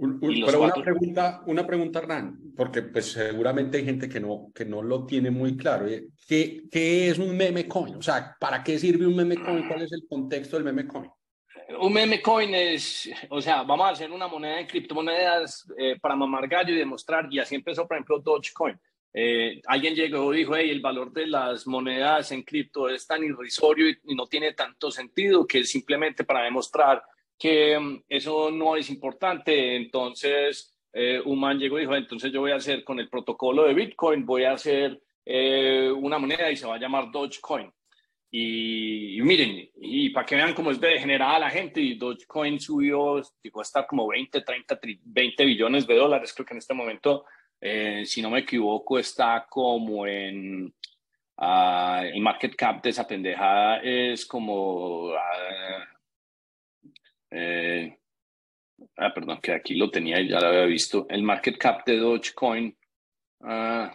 pero una pregunta, una pregunta, Hernán, porque pues seguramente hay gente que no, que no lo tiene muy claro. ¿eh? ¿Qué, ¿Qué es un meme coin? O sea, ¿para qué sirve un meme coin? ¿Cuál es el contexto del meme coin? Un meme coin es, o sea, vamos a hacer una moneda de criptomonedas eh, para mamar gallo y demostrar, y así empezó, por ejemplo, Dogecoin. Eh, alguien llegó y dijo, hey, el valor de las monedas en cripto es tan irrisorio y, no tiene tanto sentido que simplemente para demostrar que mm, eso no es importante. Entonces, eh, un man llegó y dijo, entonces yo voy a hacer con el protocolo de Bitcoin, voy a hacer eh, una moneda y se va a llamar Dogecoin. Y, miren, y para que vean cómo es de degenerada la gente, y Dogecoin subió, llegó a estar como 20, 30, 20 billones de dólares, creo que en este momento, eh, si no me equivoco, está como en, uh, el market cap de esa pendejada es como... Uh, eh, ah, perdón, que aquí lo tenía y ya lo había visto. El market cap de Dogecoin. Uh,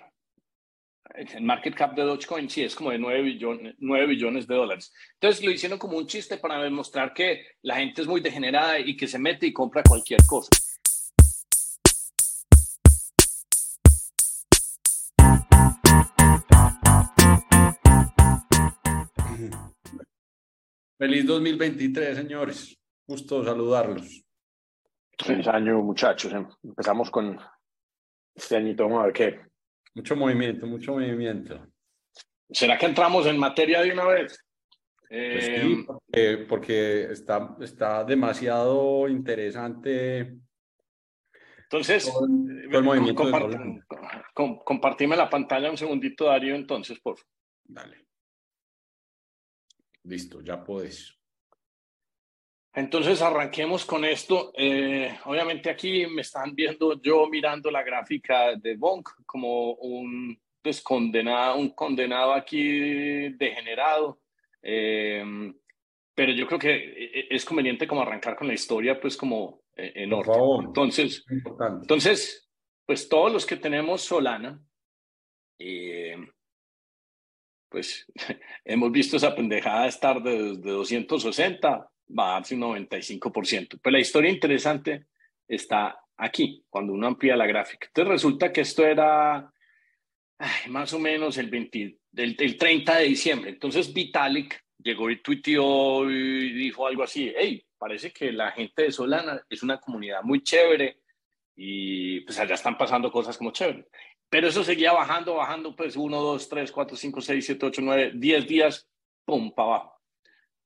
el market cap de Dogecoin sí es como de 9 billones, 9 billones de dólares. Entonces lo hicieron como un chiste para demostrar que la gente es muy degenerada y que se mete y compra cualquier cosa. Feliz 2023, señores. Gusto saludarlos. Feliz año, muchachos. Empezamos con este añito. Vamos a ver qué. Mucho movimiento, mucho movimiento. ¿Será que entramos en materia de una vez? Pues sí, eh, porque, está, está demasiado interesante. Entonces, el movimiento compartime la pantalla un segundito, Darío, entonces, por favor. Dale. Listo, ya puedes. Entonces arranquemos con esto. Eh, obviamente aquí me están viendo yo mirando la gráfica de Bonk como un pues, condenado, un condenado aquí degenerado. Eh, pero yo creo que e-, es conveniente como arrancar con la historia pues como eh, en orden. Entonces, entonces, pues todos los que tenemos Solana, pues hemos visto esa pendejada estar de, de 260 va a darse un 95%. Pero la historia interesante está aquí, cuando uno amplía la gráfica. Entonces resulta que esto era más o menos el, 20, el, 30 de diciembre. Entonces Vitalik llegó y tuiteó y dijo algo así, hey, parece que la gente de Solana es una comunidad muy chévere y pues allá están pasando cosas como chévere. Pero eso seguía bajando, bajando, pues 1, 2, 3, 4, 5, 6, 7, 8, 9, 10 días, pum, para abajo.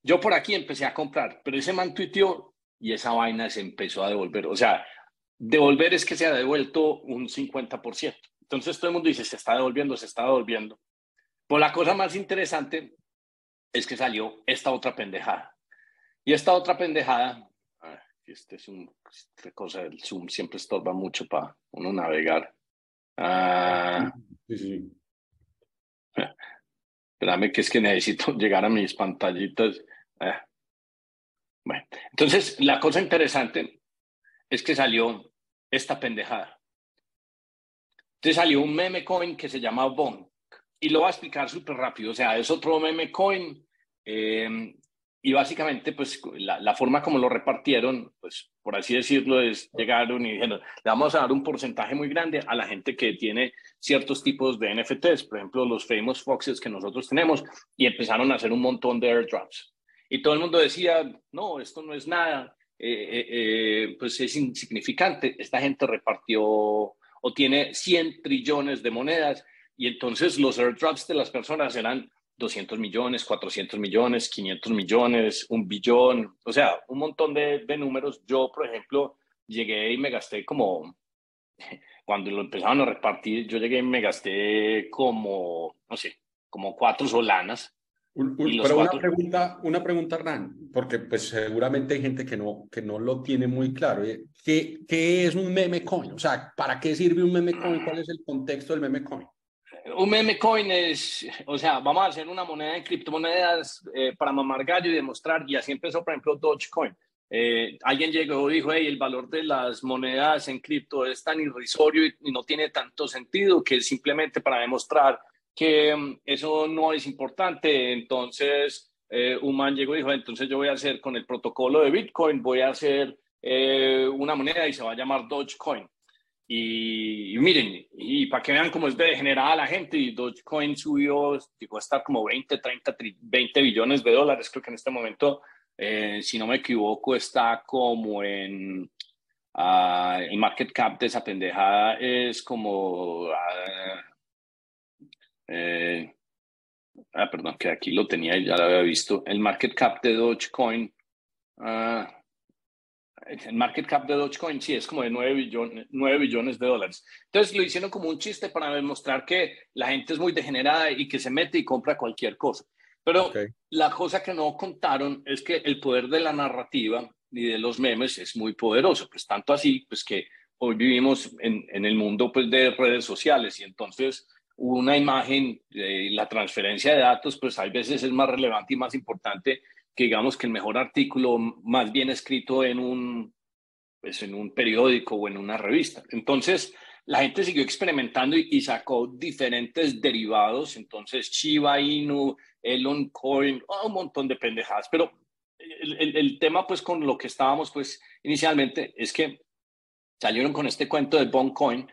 Yo por aquí empecé a comprar, pero ese man tuiteó y esa vaina se empezó a devolver. O sea, devolver es que se ha devuelto un 50%. Entonces todo el mundo dice, se está devolviendo, se está devolviendo. Pues la cosa más interesante es que salió esta otra pendejada. Y esta otra pendejada, este es un, esta cosa del Zoom siempre estorba mucho para uno navegar. Ah, sí, sí. Espérame que es que necesito llegar a mis pantallitas. Eh. Bueno, entonces la cosa interesante es que salió esta pendejada. Entonces salió un meme coin que se llama Bonk y lo voy a explicar súper rápido. O sea, es otro meme coin eh, y básicamente, pues la, la, forma como lo repartieron, pues por así decirlo, es llegaron y dijeron, le vamos a dar un porcentaje muy grande a la gente que tiene ciertos tipos de NFTs, por ejemplo, los famous foxes que nosotros tenemos, y empezaron a hacer un montón de airdrops. Y todo el mundo decía, no, esto no es nada, eh, eh, eh, pues es insignificante. Esta gente repartió o tiene 100 trillones de monedas y entonces los airdrops de las personas eran 200 millones, 400 millones, 500 millones, un billón, o sea, un montón de, de números. Yo, por ejemplo, llegué y me gasté como, cuando lo empezaron a repartir, yo llegué y me gasté como, no sé, como cuatro solanas pero una pregunta, una pregunta, Hernán, porque pues seguramente hay gente que no, que no lo tiene muy claro. Eh, ¿Qué, ¿Qué es un meme coin? O sea, ¿para qué sirve un meme coin? ¿Cuál es el contexto del meme coin? Un meme coin es, o sea, vamos a hacer una moneda de criptomonedas eh, para mamar gallo y demostrar, y así empezó, por ejemplo, Dogecoin. Eh, alguien llegó y dijo, hey, el valor de las monedas en cripto es tan irrisorio y no tiene tanto sentido que simplemente para demostrar que mm, eso no es importante. Entonces, eh, un man llegó y dijo, entonces yo voy a hacer con el protocolo de Bitcoin, voy a hacer eh, una moneda y se va a llamar Dogecoin. Y, miren, y para que vean cómo es de degenerada la gente, y Dogecoin subió, llegó a estar como 20, 30, 20 billones de dólares, creo que en este momento, eh, si no me equivoco, está como en, uh, el market cap de esa pendejada es como, uh, eh, ah, perdón, que aquí lo tenía y ya lo había visto, el market cap de Dogecoin, uh, el market cap de Dogecoin sí es como de 9 billones, 9 billones de dólares. Entonces lo hicieron como un chiste para demostrar que la gente es muy degenerada y que se mete y compra cualquier cosa. Pero la cosa que no contaron es que el poder de la narrativa y de los memes es muy poderoso, pues tanto así, pues que hoy vivimos en, en el mundo pues de redes sociales y entonces una imagen, eh, la transferencia de datos, pues a veces es más relevante y más importante que digamos que el mejor artículo más bien escrito en un, pues en un periódico o en una revista. Entonces, la gente siguió experimentando y, sacó diferentes derivados, entonces Shiba Inu, Elon Coin, oh, un montón de pendejadas, pero el, el, tema pues con lo que estábamos pues inicialmente es que salieron con este cuento de Bonk Coin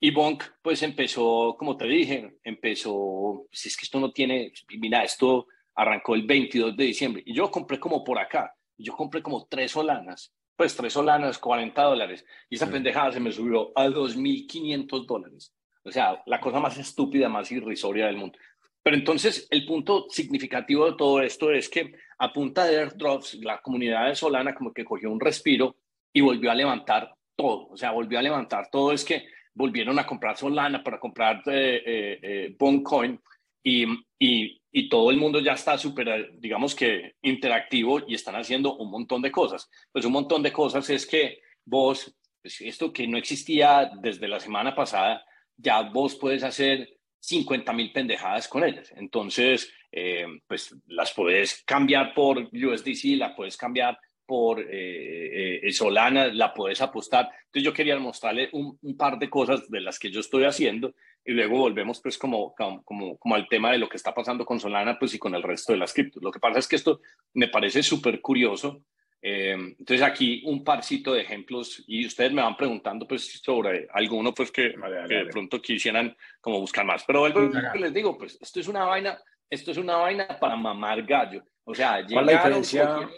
y Bonk pues empezó, como te dije, empezó, si es que esto no tiene, mira, esto arrancó el 22 de diciembre y yo compré como por acá, yo compré como tres solanas, pues tres solanas, 40 dólares y esa pendejada se me subió a 2.500 dólares. O sea, la cosa más estúpida, más irrisoria del mundo. Pero entonces el punto significativo de todo esto es que a punta de airdrops, la comunidad de Solana como que cogió un respiro y volvió a levantar todo. O sea, volvió a levantar todo. Es que volvieron a comprar Solana para comprar eh, eh, eh Boncoin y, y, y, todo el mundo ya está súper, digamos que interactivo y están haciendo un montón de cosas. Pues un montón de cosas es que vos, pues esto que no existía desde la semana pasada, ya vos puedes hacer 50 mil pendejadas con ellas. Entonces, eh, pues las puedes cambiar por USDC, la puedes cambiar por eh, eh, Solana, la puedes apostar. Entonces yo quería mostrarle un, par de cosas de las que yo estoy haciendo y luego volvemos pues como, como, como al tema de lo que está pasando con Solana pues y con el resto de las criptos. Lo que pasa es que esto me parece súper curioso Em, entonces aquí un parcito de ejemplos y ustedes me van preguntando pues sobre alguno pues que, de pronto quisieran como buscar más. Pero vuelvo que les digo, pues esto es una vaina, esto es una vaina para mamar gallo. O sea, ¿cuál la diferencia?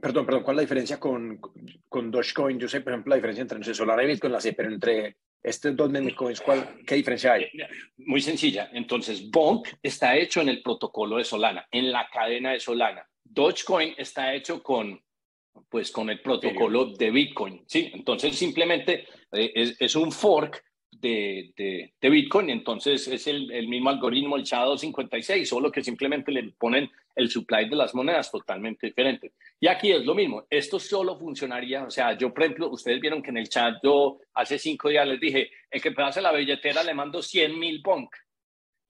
Perdón, perdón, ¿cuál es la diferencia con, con Dogecoin? Yo sé, por ejemplo, la diferencia entre Solana y Bitcoin, la sé, pero entre estos dos memecoins, ¿cuál, ¿qué diferencia hay? Muy sencilla. Entonces, Bonk está hecho en el protocolo de Solana, en la cadena de Solana. Dogecoin está hecho con, pues, con el protocolo de Bitcoin, ¿sí? Entonces simplemente eh, es, es, un fork de, de, de, Bitcoin, entonces es el, el mismo algoritmo, el SHA-256, solo que simplemente le ponen el supply de las monedas totalmente diferente. Y aquí es lo mismo, esto solo funcionaría, o sea, yo por ejemplo, ustedes vieron que en el chat yo hace cinco días les dije, el que hace la billetera le mando 100 mil punk.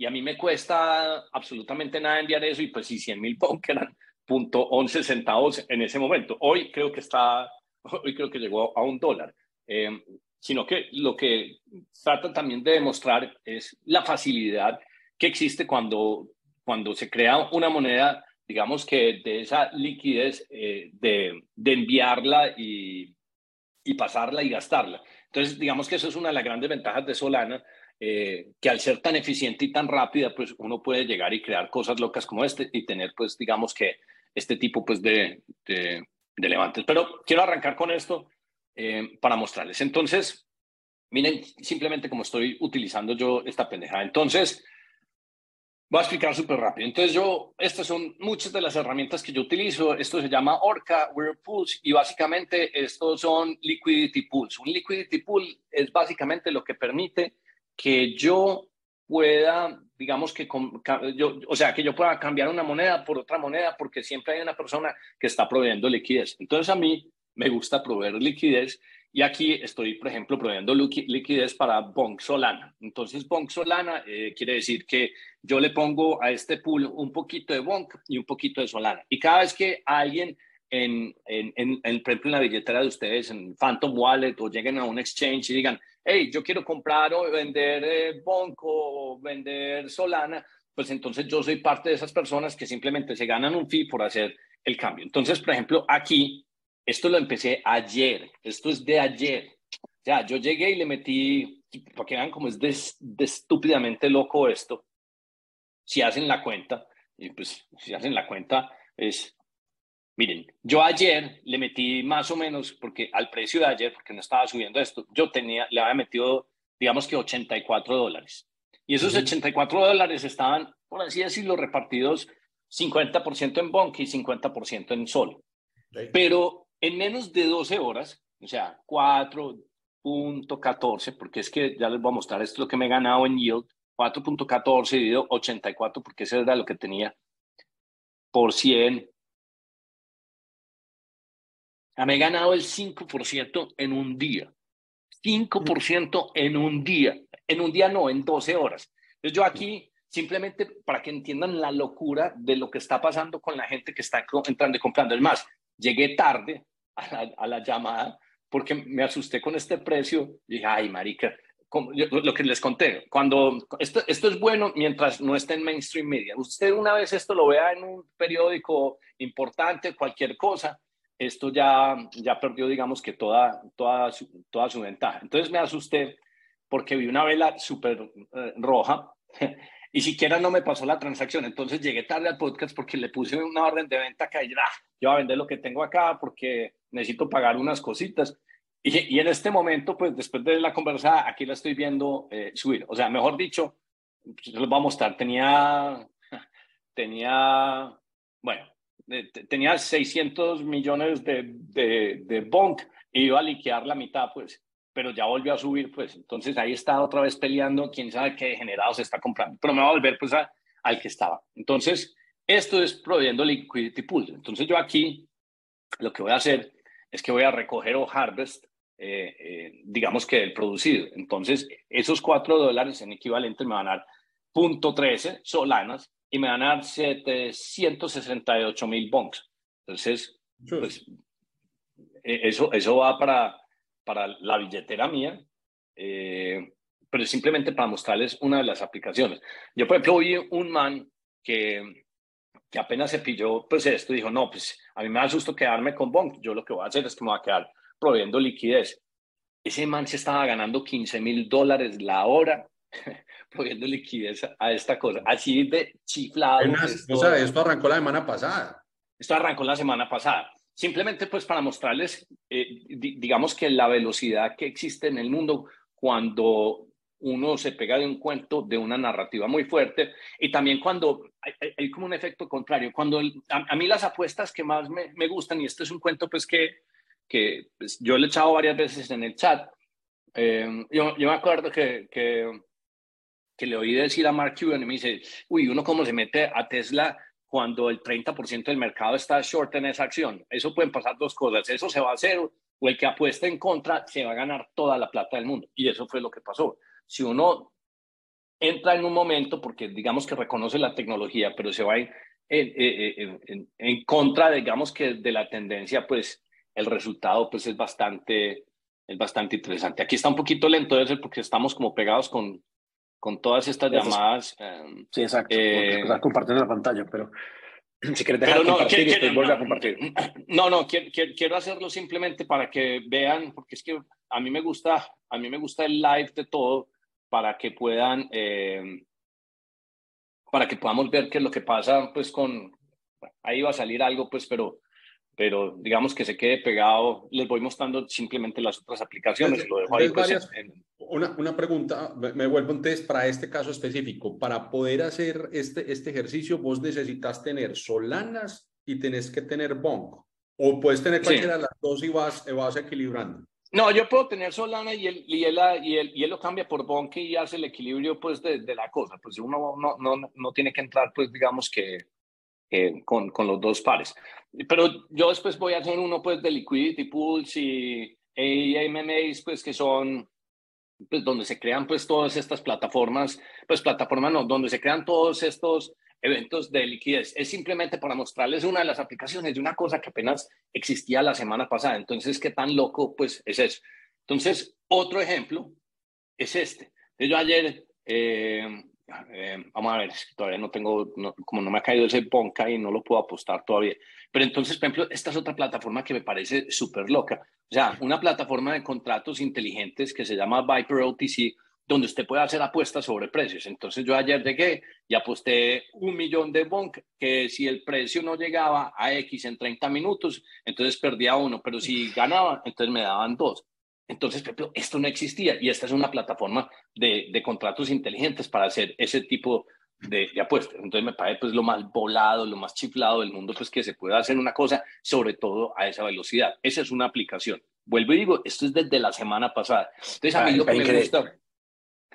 Y a mí me cuesta absolutamente nada enviar eso y pues si 100 mil punk eran 11 centavos en ese momento. Hoy creo que está, hoy creo que llegó a un dólar. Eh, sino que lo que trata también de demostrar es la facilidad que existe cuando, cuando se crea una moneda, digamos que de esa liquidez eh, de, de, enviarla y, y, pasarla y gastarla. Entonces, digamos que eso es una de las grandes ventajas de Solana, eh, que al ser tan eficiente y tan rápida, pues uno puede llegar y crear cosas locas como este y tener, pues, digamos que este tipo pues, de, de, levantes. Pero quiero arrancar con esto eh, para mostrarles. Entonces, miren simplemente cómo estoy utilizando yo esta pendejada. Entonces, voy a explicar súper rápido. Entonces, yo, estas son muchas de las herramientas que yo utilizo. Esto se llama Orca Whirlpools y básicamente estos son Liquidity Pools. Un Liquidity Pool es básicamente lo que permite que yo pueda digamos que yo, o sea, que yo pueda cambiar una moneda por otra moneda porque siempre hay una persona que está proveyendo liquidez. Entonces a mí me gusta proveer liquidez y aquí estoy, por ejemplo, proveyendo liquidez para Bonk Solana. Entonces Bonk Solana eh, quiere decir que yo le pongo a este pool un poquito de Bonk y un poquito de Solana. Y cada vez que alguien en, en, en, en, por ejemplo, en la billetera de ustedes, en Phantom Wallet o lleguen a un exchange y digan, hey, yo quiero comprar o vender eh, Bonco o vender Solana, pues entonces yo soy parte de esas personas que simplemente se ganan un fee por hacer el cambio. Entonces, por ejemplo, aquí Esto lo empecé ayer, esto es de ayer. O sea, yo llegué y le metí, para que vean cómo es de, estúpidamente loco esto, si hacen la cuenta, y pues si hacen la cuenta es, miren, yo ayer le metí más o menos, porque al precio de ayer, porque no estaba subiendo esto, yo tenía, le había metido, digamos que 84 dólares. Y esos 84 dólares estaban, por así decirlo, repartidos 50% en Bonk y 50% en Sol. Pero en menos de 12 horas, o sea, 4.14, porque es que ya les voy a mostrar esto es lo que me he ganado en yield, 4.14 dividido 84, porque eso era lo que tenía por 100. Me he ganado el 5% en un día. 5% en un día. En un día no, en 12 horas. Entonces yo aquí, simplemente para que entiendan la locura de lo que está pasando con la gente que está entrando y comprando. Es más, llegué tarde a la, llamada porque me asusté con este precio. Dije, ay, marica, lo que les conté, cuando esto, esto es bueno mientras no esté en mainstream media. Usted una vez esto lo vea en un periódico importante, cualquier cosa, esto ya, ya perdió, digamos que toda, toda, su, toda su ventaja. Entonces me asusté porque vi una vela súper eh, roja y siquiera no me pasó la transacción. Entonces llegué tarde al podcast porque le puse una orden de venta que ah, yo voy a vender lo que tengo acá porque necesito pagar unas cositas. Y, y en este momento, pues después de la conversa, aquí la estoy viendo eh, subir. O sea, mejor dicho, pues, les voy a mostrar, tenía, tenía, bueno, tenía 600 millones de, de, de y iba a liquear la mitad, pues, pero ya volvió a subir, pues, entonces ahí está otra vez peleando, quién sabe qué degenerado se está comprando, pero me va a volver, pues, al que estaba. Entonces, esto es proveyendo liquidity pool. Entonces, yo aquí lo que voy a hacer es que voy a recoger o harvest, eh, eh, digamos que el producido. Entonces, esos 4 dólares en equivalente me van a dar punto 13 solanas y me van a dar 768 mil bonks. Entonces, pues, e, eso, eso va para, para la billetera mía, eh, pero simplemente para mostrarles una de las aplicaciones. Yo, por ejemplo, vi un man que, que apenas se pilló pues esto, dijo, no, pues a mí me da susto quedarme con bonk. Yo lo que voy a hacer es que me voy a quedar proveyendo liquidez. Ese man se estaba ganando 15 mil dólares la hora poniendo liquidez a esta cosa. Así de chiflado. o sea, esto arrancó la semana pasada. Esto arrancó la semana pasada. Simplemente pues para mostrarles, eh, digamos que la velocidad que existe en el mundo cuando uno se pega de un cuento, de una narrativa muy fuerte, y también cuando hay, como un efecto contrario. Cuando a, mí las apuestas que más me, gustan, y este es un cuento pues que, que pues, yo le he echado varias veces en el chat, eh, yo, me acuerdo que, que le oí decir a Mark Cuban y me dice, uy, uno cómo se mete a Tesla cuando el 30% del mercado está short en esa acción. Eso pueden pasar dos cosas, eso se va a hacer o el que apuesta en contra se va a ganar toda la plata del mundo. Y eso fue lo que pasó. Si uno entra en un momento, porque digamos que reconoce la tecnología, pero se va en, en, en, en contra, digamos que de la tendencia, pues el resultado pues es bastante, es bastante interesante. Aquí está un poquito lento, porque estamos como pegados con, con todas estas llamadas. Em, sí, exacto. Eh, estás compartiendo la pantalla, pero si quieres dejar no, compartir quiero, vuelve a compartir. No, no, quiero, quiero, hacerlo simplemente para que vean, porque es que a mí me gusta, a mí me gusta el live de todo para que puedan, eh, para que podamos ver qué es lo que pasa, pues con, ahí va a salir algo, pues, pero pero digamos que se quede pegado, les voy mostrando simplemente las otras aplicaciones. lo dejo ahí, pues, una, una, pregunta, me, vuelvo un test para este caso específico. Para poder hacer este, este ejercicio, vos necesitas tener solanas y tenés que tener bonk. O puedes tener cualquiera de las dos y vas, vas equilibrando. No, yo puedo tener Solana y él, y él, y él, y él lo cambia por Bonk y hace el equilibrio pues de, de, la cosa. Pues uno no, no, no tiene que entrar pues digamos que eh, con, con, los dos pares. Pero yo después voy a hacer uno pues de liquidity pools y AMMAs pues que son pues donde se crean pues todas estas plataformas, pues plataformas no, donde se crean todos estos eventos de liquidez. Es simplemente para mostrarles una de las aplicaciones de una cosa que apenas existía la semana pasada. Entonces, ¿qué tan loco pues es eso? Entonces, otro ejemplo es este. Yo ayer eh, eh, vamos a ver, todavía no tengo, como no me ha caído ese bonca y no lo puedo apostar todavía. Pero entonces, por ejemplo, esta es otra plataforma que me parece súper loca. O sea, una plataforma de contratos inteligentes que se llama Viper OTC, donde usted puede hacer apuestas sobre precios. Entonces yo ayer llegué y aposté un millón de bonk, que si el precio no llegaba a X en 30 minutos, entonces perdía uno, pero si ganaba, entonces me daban dos. Entonces, esto no existía y esta es una plataforma de, de contratos inteligentes para hacer ese tipo de, de, apuestas. Entonces me parece pues lo más volado, lo más chiflado del mundo, pues que se pueda hacer una cosa, sobre todo a esa velocidad. Esa es una aplicación. Vuelvo y digo, esto es desde la semana pasada. Entonces a mí lo que me gusta...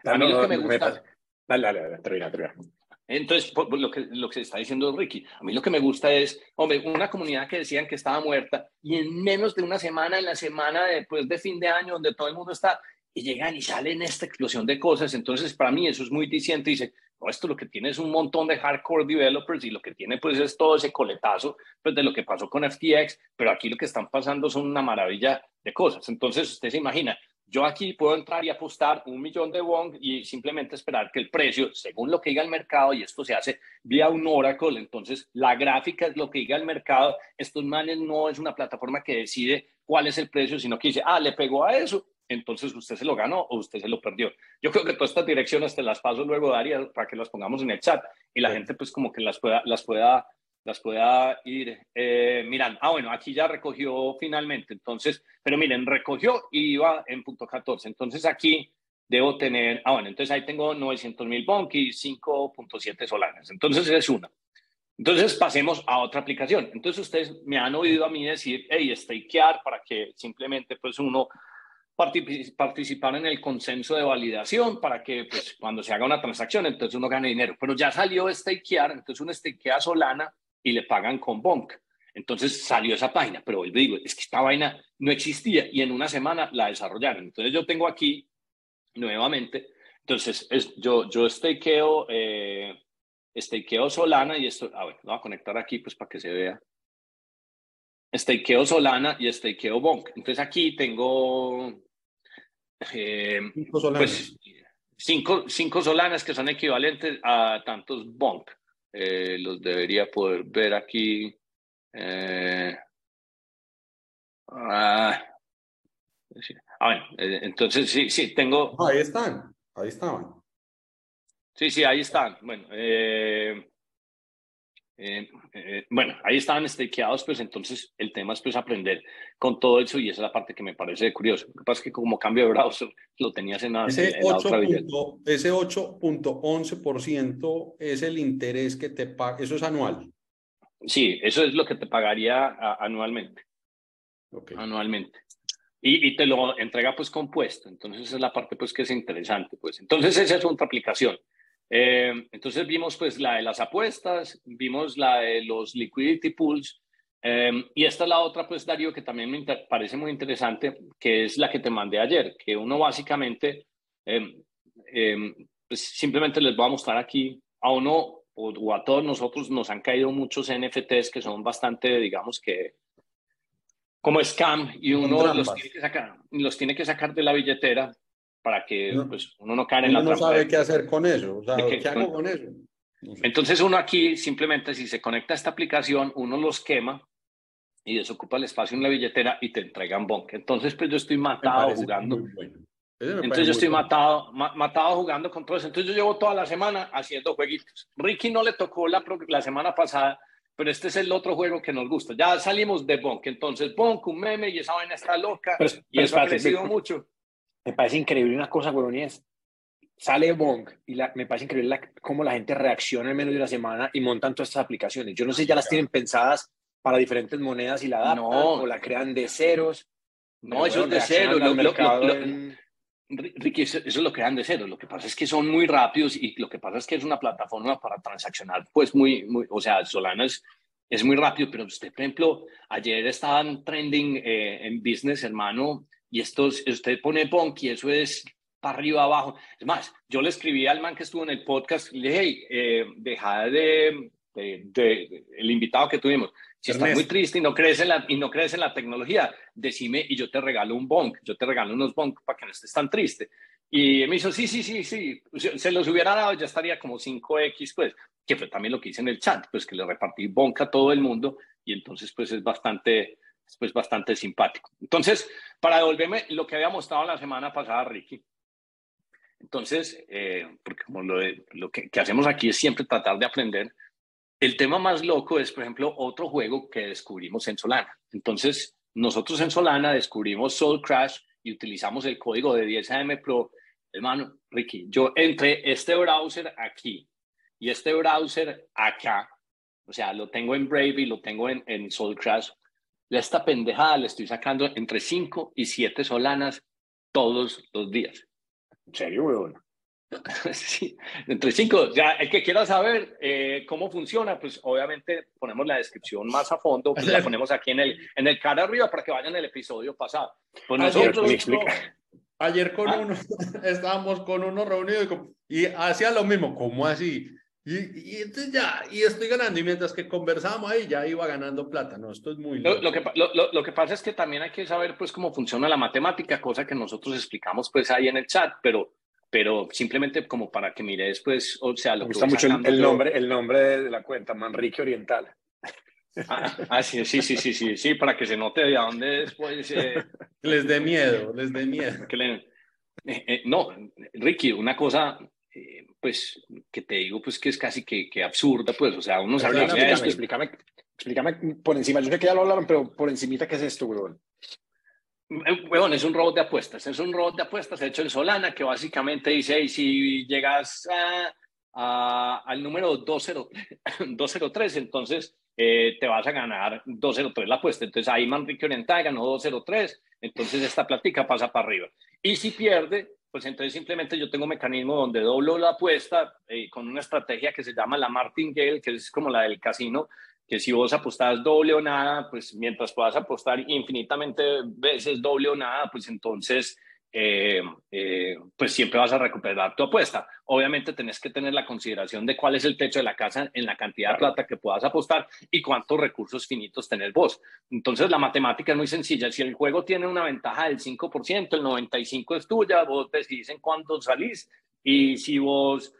A mí lo que me gusta... Dale, dale, dale, termina, termina. Entonces, lo que, lo que está diciendo Ricky, a mí lo que me gusta es, hombre, una comunidad que decían que estaba muerta y en menos de una semana, en la semana después de fin de año, donde todo el mundo está, y llegan y salen esta explosión de cosas. Entonces, para mí eso es muy diciente. Dice, no, esto lo que tiene es un montón de hardcore developers y lo que tiene pues es todo ese coletazo pues, de lo que pasó con FTX, pero aquí lo que están pasando son una maravilla de cosas. Entonces, usted se imagina, yo aquí puedo entrar y apostar un millón de won y simplemente esperar que el precio, según lo que diga el mercado, y esto se hace vía un Oracle, entonces la gráfica es lo que diga el mercado, estos manes no es una plataforma que decide cuál es el precio, sino que dice, ah, le pegó a eso, entonces usted se lo ganó o usted se lo perdió. Yo creo que todas estas direcciones te las paso luego, Daria, para que las pongamos en el chat y la gente pues como que las pueda, las pueda las pueda ir eh, mirando. Ah, bueno, aquí ya recogió finalmente. Entonces, pero miren, recogió y iba en punto 14. Entonces aquí debo tener, ah, bueno, entonces ahí tengo 900 mil bonk y 5.7 solares. Entonces es una. Entonces pasemos a otra aplicación. Entonces ustedes me han oído a mí decir, hey, stakear para que simplemente pues uno participar en el consenso de validación para que pues, cuando se haga una transacción, entonces uno gane dinero. Pero ya salió stakear, entonces uno stakea Solana y le pagan con Bonk. Entonces salió esa página, pero vuelvo digo, es que esta vaina no existía y en una semana la desarrollaron. Entonces yo tengo aquí nuevamente, entonces es, yo, yo stakeo, eh, Solana y esto, a ver, lo voy a conectar aquí pues para que se vea. Stakeo Solana y stakeo Bonk. Entonces aquí tengo eh, cinco, pues, cinco, cinco Solanas que son equivalentes a tantos Bonk. Eh, los debería poder ver aquí. Eh, ah, ah, bueno, entonces sí, sí, tengo. ahí están, ahí estaban. Sí, sí, ahí están. Bueno, eh, eh, eh, bueno, ahí estaban stakeados, pues entonces el tema es pues aprender con todo eso y esa es la parte que me parece curioso. Lo que pasa es que como cambio de browser lo tenías en, ese en 8. Ese 8.11% es el interés que te paga, eso es anual. Sí, eso es lo que te pagaría anualmente. Okay. Anualmente. Y, y, te lo entrega pues compuesto. Entonces esa es la parte pues que es interesante. Pues. Entonces esa es otra aplicación. Eh, entonces vimos pues la de las apuestas, vimos la de los liquidity pools eh, y esta es la otra pues Darío que también me parece muy interesante, que es la que te mandé ayer, que uno básicamente eh, pues simplemente les voy a mostrar aquí a uno o, a todos nosotros nos han caído muchos NFTs que son bastante, digamos que como scam y uno los tiene, que sacar, los tiene que sacar de la billetera para que pues, uno no caiga en la uno trampa. no sabe qué hacer con eso. O sea, ¿qué hago con eso? Entonces uno aquí simplemente si se conecta a esta aplicación, uno los quema y desocupa el espacio en la billetera y te entregan bonk. Entonces pues yo estoy matado jugando. Entonces yo estoy matado, matado jugando con todo eso. Entonces yo llevo toda la semana haciendo jueguitos. Ricky no le tocó la, la semana pasada, pero este es el otro juego que nos gusta. Ya salimos de Bonk. Entonces Bonk, un meme y esa vaina está loca. y eso ha crecido mucho me parece increíble una cosa, weón, es sale Bong y la, me parece increíble cómo la gente reacciona en menos de una semana y montan todas estas aplicaciones. Yo no sé, ya las tienen pensadas para diferentes monedas y la adaptan no. o la crean de ceros. No, eso es de cero. Lo, lo, Ricky, eso, eso, lo crean de cero. Lo que pasa es que son muy rápidos y lo que pasa es que es una plataforma para transaccionar, pues muy, muy o sea, Solana es, es muy rápido, pero usted, por ejemplo, ayer estaban trending eh, en business, hermano, y esto, usted pone punk y eso es para arriba, abajo. Es más, yo le escribí al man que estuvo en el podcast, le dije, hey, eh, deja de, de, el invitado que tuvimos. Si estás muy triste y no, crees en la, y no crees en la tecnología, decime y yo te regalo un bonk, yo te regalo unos bonk para que no estés tan triste. Y me hizo, sí, sí, sí, sí, se los hubiera dado, ya estaría como 5X, pues, que fue también lo que hice en el chat, pues que le repartí bonca a todo el mundo y entonces pues es bastante, pues, bastante simpático. Entonces, para devolverme lo que había mostrado la semana pasada, Ricky, entonces, eh, porque como lo, lo que, que, hacemos aquí es siempre tratar de aprender, el tema más loco es, por ejemplo, otro juego que descubrimos en Solana. Entonces, nosotros en Solana descubrimos Soul Crash y utilizamos el código de 10AM Pro. Hermano, Ricky, yo entré este browser aquí y este browser acá, o sea, lo tengo en Brave y lo tengo en, en Soul Crash. Esta pendejada le estoy sacando entre 5 y 7 solanas todos los días. ¿En serio, weón? sí, entre cinco. Ya, el que quiera saber eh, cómo funciona, pues obviamente ponemos la descripción más a fondo, pues la ponemos aquí en el, en el cara arriba para que vayan el episodio pasado. Pues ayer, ayer con ah. uno, estábamos con uno reunido y, hacía lo mismo, ¿cómo así? Y, y, entonces ya, y estoy ganando, y mientras que conversábamos ahí, ya iba ganando plata, ¿no? Esto es muy... Lo, lo, que, lo, lo, que pasa es que también hay que saber, pues, cómo funciona la matemática, cosa que nosotros explicamos, pues, ahí en el chat, pero, pero simplemente como para que mires, pues, o sea, lo Me gusta mucho el, nombre, el nombre de la cuenta, Manrique Oriental. Ah, ah, sí, sí, sí, sí, sí, sí, para que se note de dónde después... Eh, les dé miedo, les dé miedo. Que le, eh, eh, no, Ricky, una cosa eh, pues, que te digo, pues que es casi que, que absurda, pues, o sea, uno sabe explícame, explícame, explícame, por encima, yo sé que ya lo hablaron, pero por encimita, ¿qué es esto, weón? Bueno, es un robot de apuestas, es un robot de apuestas hecho en Solana que básicamente dice, y si llegas a, al número 203, entonces eh, te vas a ganar 203 la apuesta. Entonces ahí Manrique Oriental ganó 203, entonces esta plática pasa para arriba. Y si pierde, pues entonces simplemente yo tengo un mecanismo donde doblo la apuesta eh, con una estrategia que se llama la martingale, que es como la del casino, que si vos apostás doble o nada, pues mientras puedas apostar infinitamente veces doble o nada, pues entonces eh, eh, pues siempre vas a recuperar tu apuesta. Obviamente tenés que tener la consideración de cuál es el techo de la casa en la cantidad de plata que puedas apostar y cuántos recursos finitos tenés vos. Entonces la matemática es muy sencilla. Si el juego tiene una ventaja del 5%, el 95% es tuya, vos decidís en cuánto salís y si vos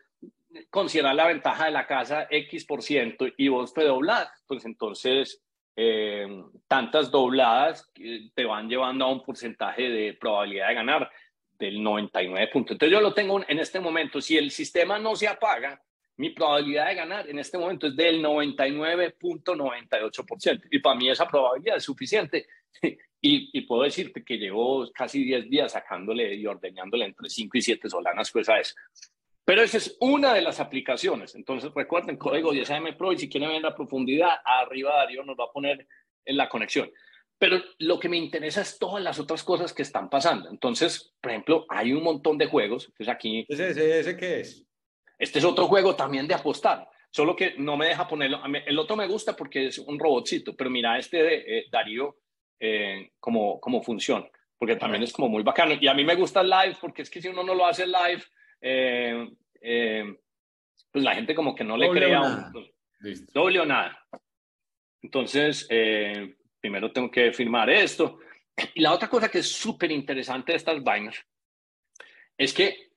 consideras la ventaja de la casa X por ciento y vos te doblás, pues entonces eh, tantas dobladas te van llevando a un porcentaje de probabilidad de ganar del 99 puntos. Entonces yo lo tengo en este momento, si el sistema no se apaga, mi probabilidad de ganar en este momento es del 99.98%. Y para mí esa probabilidad es suficiente. Y, y, puedo decirte que llevo casi 10 días sacándole y ordeñándole entre 5 y 7 solanas pues a eso. Pero esa es una de las aplicaciones. Entonces recuerden, código 10AM Pro y si quieren ver la profundidad, arriba Darío nos va a poner en la conexión. Pero lo que me interesa es todas las otras cosas que están pasando. Entonces, por ejemplo, hay un montón de juegos. Entonces aquí... ¿Ese, ese, ese qué es? Este es otro juego también de apostar. Solo que no me deja ponerlo. El otro me gusta porque es un robotcito. Pero mira este de eh, Darío, eh, cómo, cómo funciona. Porque también es como muy bacano. Y a mí me gusta live porque es que si uno no lo hace live eh, eh, pues la gente como que no le crea un, doble o nada. Entonces, eh, primero tengo que firmar esto. Y la otra cosa que es súper interesante de estas vainas es que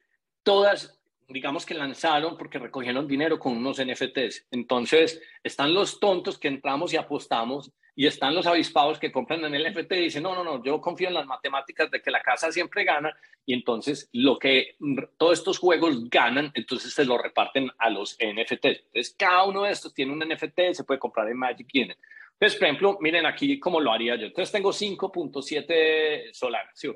todas, digamos que lanzaron porque recogieron dinero con unos NFTs. Entonces, están los tontos que entramos y apostamos y están los avispados que compran en el NFT y dicen, no, no, no, yo confío en las matemáticas de que la casa siempre gana y entonces lo que todos estos juegos ganan, entonces se lo reparten a los NFT. Entonces cada uno de estos tiene un NFT, se puede comprar en Magic. Entonces, por ejemplo, miren aquí cómo lo haría yo. Entonces tengo 5.7 solar, ¿sí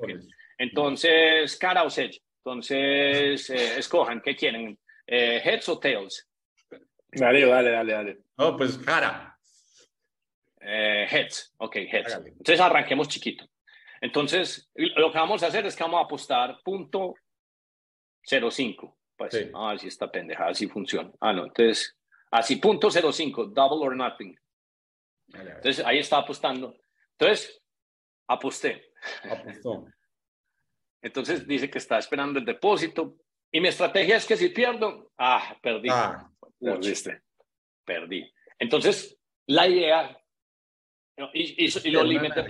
Entonces, cara o sedge. Entonces, eh, escojan, ¿qué quieren? Eh, ¿Heads o tails? Dale, dale, dale, dale. No, pues cara. Eh, heads, ok, heads. Entonces arranquemos chiquito. Entonces, lo que vamos a hacer es que vamos a apostar punto 05. Pues, sí. a ver si esta pendejada así funciona. Ah, no, entonces, así, punto 05, double or nothing. Entonces, ahí está apostando. Entonces, aposté. Apostó. Entonces, dice que está esperando el depósito. Y mi estrategia es que si pierdo, ah, perdí. Ah, perdiste. Perdí. Entonces, la idea y, lo, limité,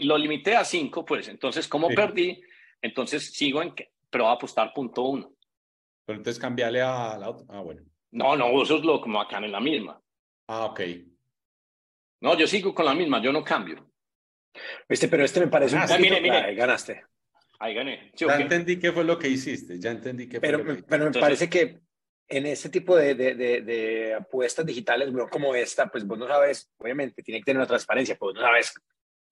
lo, limité, a 5, pues entonces como perdí, Entonces sigo en que, pero voy a apostar punto uno. Pero entonces cambiarle a la otra. Ah, bueno. No, no, eso es lo como acá en la misma. Ah, ok. No, yo sigo con la misma, yo no cambio. Viste, pero este me parece un Ah, poquito... mire, mire. Ahí ganaste. Ahí gané. ¿sí Ya qué? entendí qué fue lo que hiciste. Ya entendí qué fue Pero, lo que pero me Entonces- parece que en este tipo de, de, de, de apuestas digitales, bro, como esta, pues vos no sabes, obviamente, tiene que tener una transparencia, pues vos no sabes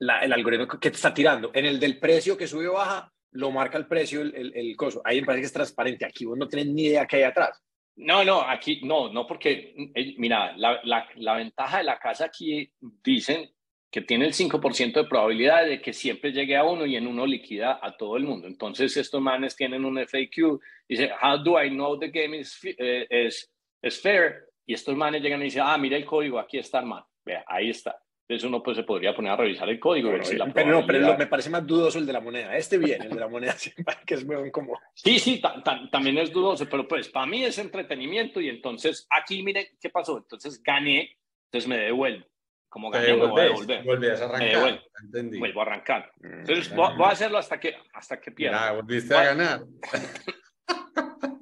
la- el algoritmo que te está tirando. En el del precio que sube o baja, lo marca el precio, el, el, el coso. Ahí me parece que es transparente. Aquí vos no tienes ni idea qué hay atrás. No, no, aquí no, no, porque, eh, mira, la, la, la ventaja de la casa aquí dicen que tiene el 5% de probabilidad de que siempre llegue a uno y en uno liquida a todo el mundo. Entonces, estos manes tienen un FAQ, dice, how do I know the game is, fi- eh, is, is fair? Y estos manes llegan y dicen, ah, mira el código, aquí está, hermano. Vea, ahí está. Entonces uno pues se podría poner a revisar el código. y ver si la pero no, pero lo- me parece más dudoso el de la moneda. Este bien, el de la moneda, que es muy como... Sí, sí, ta- ta- también es dudoso, pero pues para mí es entretenimiento y entonces aquí miren qué pasó. Entonces gané, entonces me devuelvo. Como Te gané, me voy a devolver. volvías a Me arrancar. devuelvo. entendí. Vuelvo a arrancar. Entonces Ah. voy, voy a hacerlo hasta que, hasta que pierda. Ya, volviste a ganar.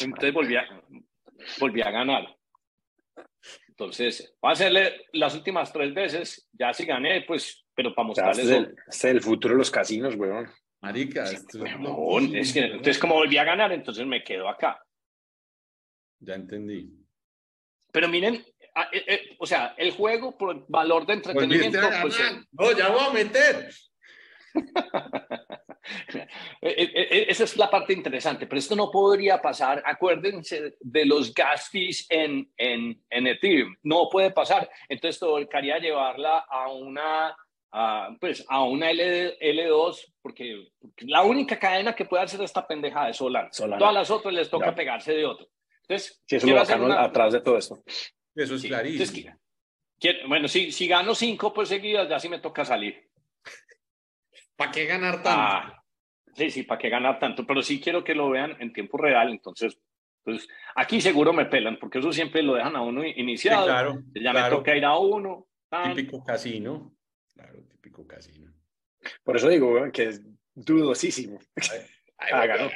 Entonces volví a, volví a ganar. Entonces, voy a hacerle las últimas tres veces. Ya si gané, pues, pero para este, mostrarles. es el, este es el futuro de los casinos, weón. Marica, esto es loquísimo, es que, weón. entonces, como volví a ganar, entonces me quedo acá. Ya entendí. Pero miren, ah, eh, eh, o sea, el juego por valor de Volviste entretenimiento, pues, eh, No, ya voy a meter. Eh, eh, eh, Esa es la parte interesante, pero esto no podría pasar. Acuérdense de los gas fees en, en, en Ethereum. No puede pasar. Entonces, tocaría llevarla a una, a, pues, a una L, L2, porque la única cadena que puede hacer esta pendejada es Solana. Solana. Todas las otras les toca Ya. pegarse de otro. Entonces, Sí, es bacano una- atrás de todo esto. Eso es Sí, clarísimo. entonces, bueno, si, si gano cinco pues seguidas, ya sí me toca salir. ¿Para qué ganar tanto? Ah, sí, sí, para qué ganar tanto, pero sí quiero que lo vean en tiempo real, entonces, pues aquí seguro me pelan, porque eso siempre lo dejan a uno Sí, iniciado, claro. ya claro. me toca ir a uno. tan. Típico casino. Claro, típico casino. Por eso digo, que es dudosísimo. Ah, ganó.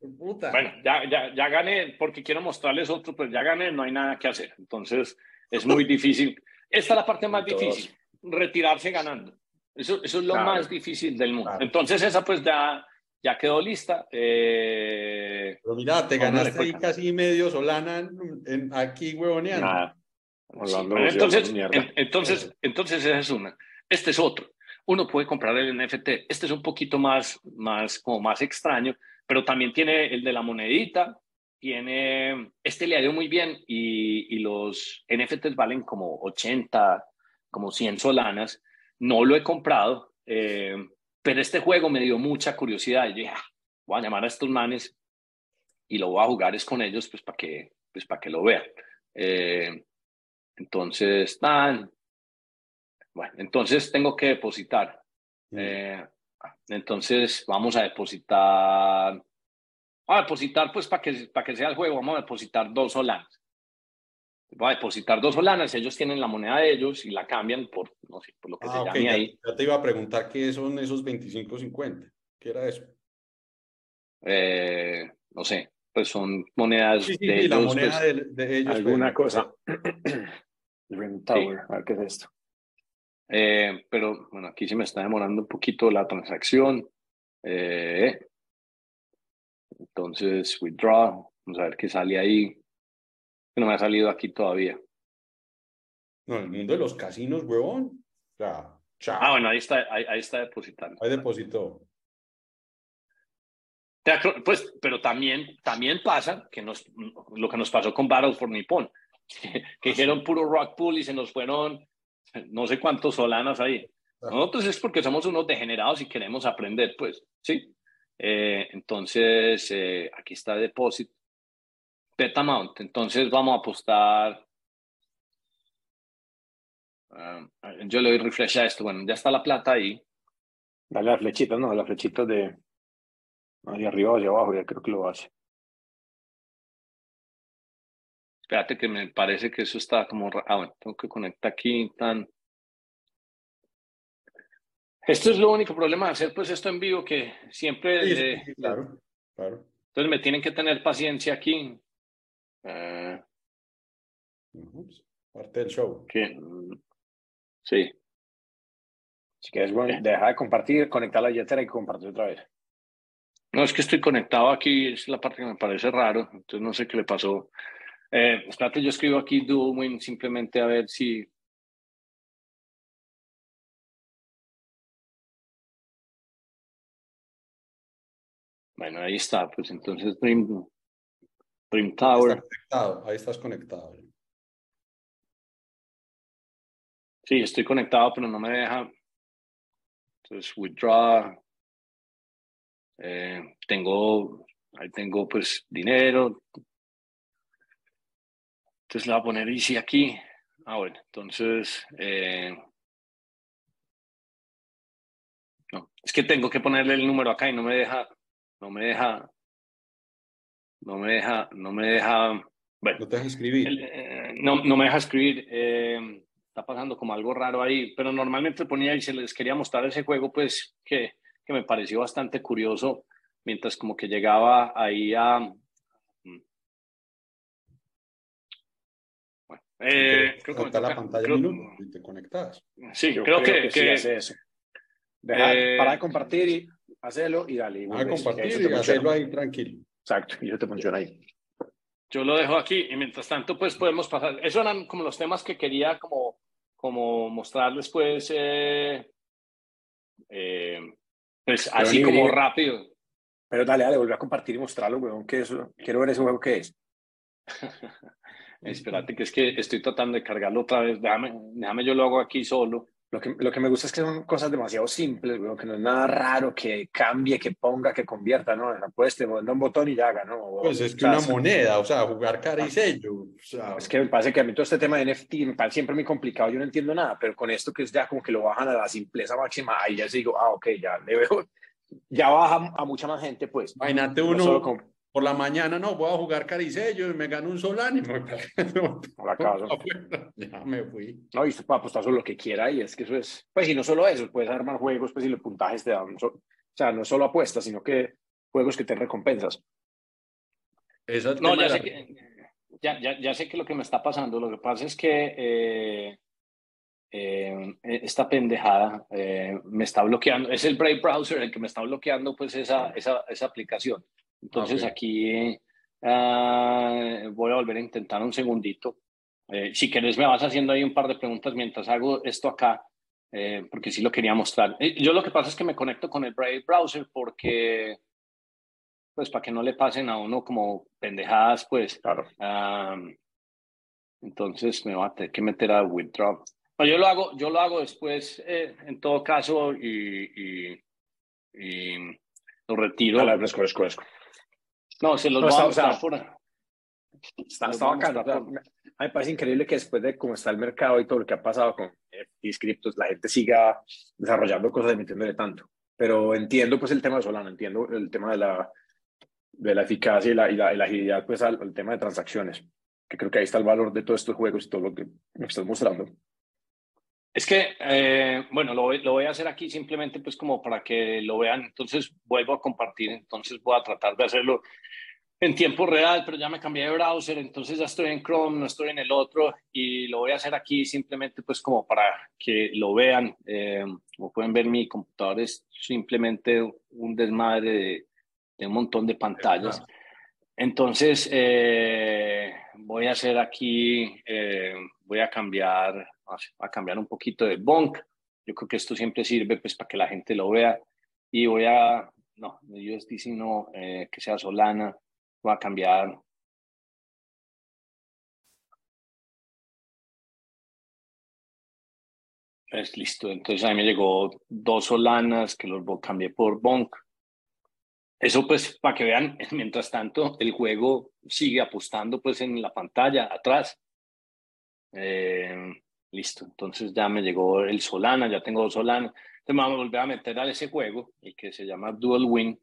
Puta. Bueno, ya, ya, ya gané, porque quiero mostrarles otro, pues ya gané, no hay nada que hacer, entonces es muy difícil. Esta es la parte más Todos. difícil, retirarse ganando. Eso, eso es lo Claro. más difícil del mundo. Claro. Entonces esa pues ya, ya quedó lista. Eh, Pero mira, te ganaste ahí casi medio Solana en, en- aquí huevoneando. Nada. Sí, pero entonces, en- entonces, entonces esa es una. Este es otro. Uno puede comprar el NFT. Este es un poquito más, más, como más extraño, pero también tiene el de la monedita. Tiene, este le ha ido muy bien y, y los NFTs valen como 80, como 100 solanas. No lo he comprado, eh, pero este juego me dio mucha curiosidad. Y dije, "Ah, voy a llamar a estos manes y lo voy a jugar es con ellos, pues para que, pues para que lo vean. Eh, entonces, tan. Bueno, entonces tengo que depositar. Eh, entonces, vamos a depositar. Vamos a depositar, pues, para que, para que sea el juego, vamos a depositar dos solanas. Voy a depositar dos solanas, ellos tienen la moneda de ellos y la cambian por, no sé, por lo que Ah, se llame ya, ahí. ya te iba a preguntar qué son esos 25.50. ¿Qué era eso? Eh, no sé, pues son monedas Sí, sí, de sí, la ellos. moneda pues, de, de ellos. Alguna pues, cosa. Ring Tower, a ver qué es esto. Eh, pero bueno, aquí sí me está demorando un poquito la transacción. Eh, entonces, withdraw. Vamos a ver qué sale ahí. No me ha salido aquí todavía. No, el mundo de los casinos, huevón. Chao. Ah, bueno, ahí está, ahí, ahí está depositando. Ahí depositó. Pues, pero también, también pasa que nos, lo que nos pasó con Battle for Nippon, que, que dijeron puro rock pool y se nos fueron no sé cuántos solanas ahí. Nosotros es porque somos unos degenerados y queremos aprender, pues, ¿sí? Eh, entonces, eh, aquí está deposit, bet amount. Entonces vamos a apostar. ah, yo le doy refresh a esto. Bueno, ya está la plata ahí. Dale las flechitas, no, las flechitas de. de arriba hacia abajo, ya creo que lo hace. Espérate que me parece que eso está como... Ah, bueno, tengo que conectar aquí tan... Esto es lo único problema de hacer pues esto en vivo, que siempre... claro, claro. Entonces me tienen que tener paciencia aquí. Uh, parte del show. sí. Si quieres, bueno, deja de compartir, conectar la billetera y compartir otra vez. No, es que estoy conectado aquí, es la parte que me parece raro, entonces no sé qué le pasó. Eh, espérate, yo escribo aquí Dual simplemente a ver si... Bueno, ahí está, pues entonces Dream, Dream Tower. ahí estás conectado. Sí, estoy conectado, pero no me deja. Entonces, withdraw. Eh, tengo, ahí tengo pues dinero. Entonces le voy a poner easy aquí. Ah, bueno, entonces, eh, no, es que tengo que ponerle el número acá y no me deja, no me deja, no me deja, no me deja, bueno. No te deja escribir. Eh, no, no me deja escribir. está pasando como algo raro ahí, pero normalmente ponía y se les quería mostrar ese juego, pues que que me pareció bastante curioso, mientras como que llegaba ahí a... eh, creo que la pantalla y te conectas. Sí, creo, que, que, hace eso. Eh, para de compartir y hacerlo y dale. Y compartir y hacerlo ahí tranquilo. Exacto, y yo te funciona ahí. Yo lo dejo aquí y mientras tanto pues podemos pasar. Esos eran como los temas que quería como, como mostrarles pues eh, eh, pues así como rápido. Pero dale, dale, vuelve a compartir y mostrarlo, weón, que eso, quiero ver ese juego que es. Espérate, que es que estoy tratando de cargarlo otra vez. Déjame, déjame yo lo hago aquí solo. Lo que, lo que me gusta es que son cosas demasiado simples, weón, que no es nada raro, que cambie, que ponga, que convierta, ¿no? Pues te manda un botón y ya haga, ¿no? Pues es que una moneda, o sea, jugar cara y sello. Es que me parece que a mí todo este tema de NFT me parece siempre muy complicado, yo no entiendo nada, pero con esto que es ya como que lo bajan a la simpleza máxima, ahí ya digo, ah, ok, ya le veo, ya baja a mucha más gente, pues. Imagínate uno por la mañana, no, voy a jugar caricello y me gano un solán y me la casa. ya me fui. No, y usted puede apostar sobre lo que quiera y es que eso es, pues y no solo eso, puedes armar juegos, pues y los puntajes te dan, o sea, no solo apuestas, sino que juegos que te recompensas. Eso no, ya sé, que, ya, ya, ya, sé que lo que me está pasando, lo que pasa es que eh, eh, esta pendejada eh, me está bloqueando, es el Brave Browser el que me está bloqueando pues esa, esa, esa aplicación. Entonces aquí ah, voy a volver a intentar un segundito. Eh, si querés me vas haciendo ahí un par de preguntas mientras hago esto acá, eh, porque sí lo quería mostrar. Eh, yo lo que pasa es que me conecto con el Brave Browser porque, pues para que no le pasen a uno como pendejadas, pues. Claro. entonces me va a tener que meter a withdraw. yo lo hago, yo lo hago después, en todo caso, y, y, lo retiro. Dale, fresco, fresco, fresco. No, se los no, a mostrar por... Está, está bacano. A mí me parece increíble que después de cómo está el mercado y todo lo que ha pasado con NFTs, criptos, la gente siga desarrollando cosas y metiéndole tanto. Pero entiendo pues el tema de Solana, entiendo el tema de la, de la eficacia y la, y la, agilidad pues al, tema de transacciones, que creo que ahí está el valor de todos estos juegos y todo lo que me estás mostrando. Es que, eh, bueno, lo, lo, voy a hacer aquí simplemente pues como para que lo vean. Entonces vuelvo a compartir, entonces voy a tratar de hacerlo en tiempo real, pero ya me cambié de browser, entonces ya estoy en Chrome, no estoy en el otro y lo voy a hacer aquí simplemente pues como para que lo vean. Eh, como pueden ver, mi computador es simplemente un desmadre de, un montón de pantallas. Entonces, eh, voy a hacer aquí, eh, voy a cambiar, a cambiar un poquito de Bonk. Yo creo que esto siempre sirve pues para que la gente lo vea. Y voy a, no, USDC no, que sea Solana va a cambiar. Es listo. Entonces a mí me llegó dos solanas que los cambié por Bonk. Eso pues para que vean, mientras tanto el juego sigue apostando pues en la pantalla atrás. Eh, listo, entonces ya me llegó el Solana, ya tengo dos Solana. Entonces vamos a volver a meter a ese juego, el que se llama Dual Win.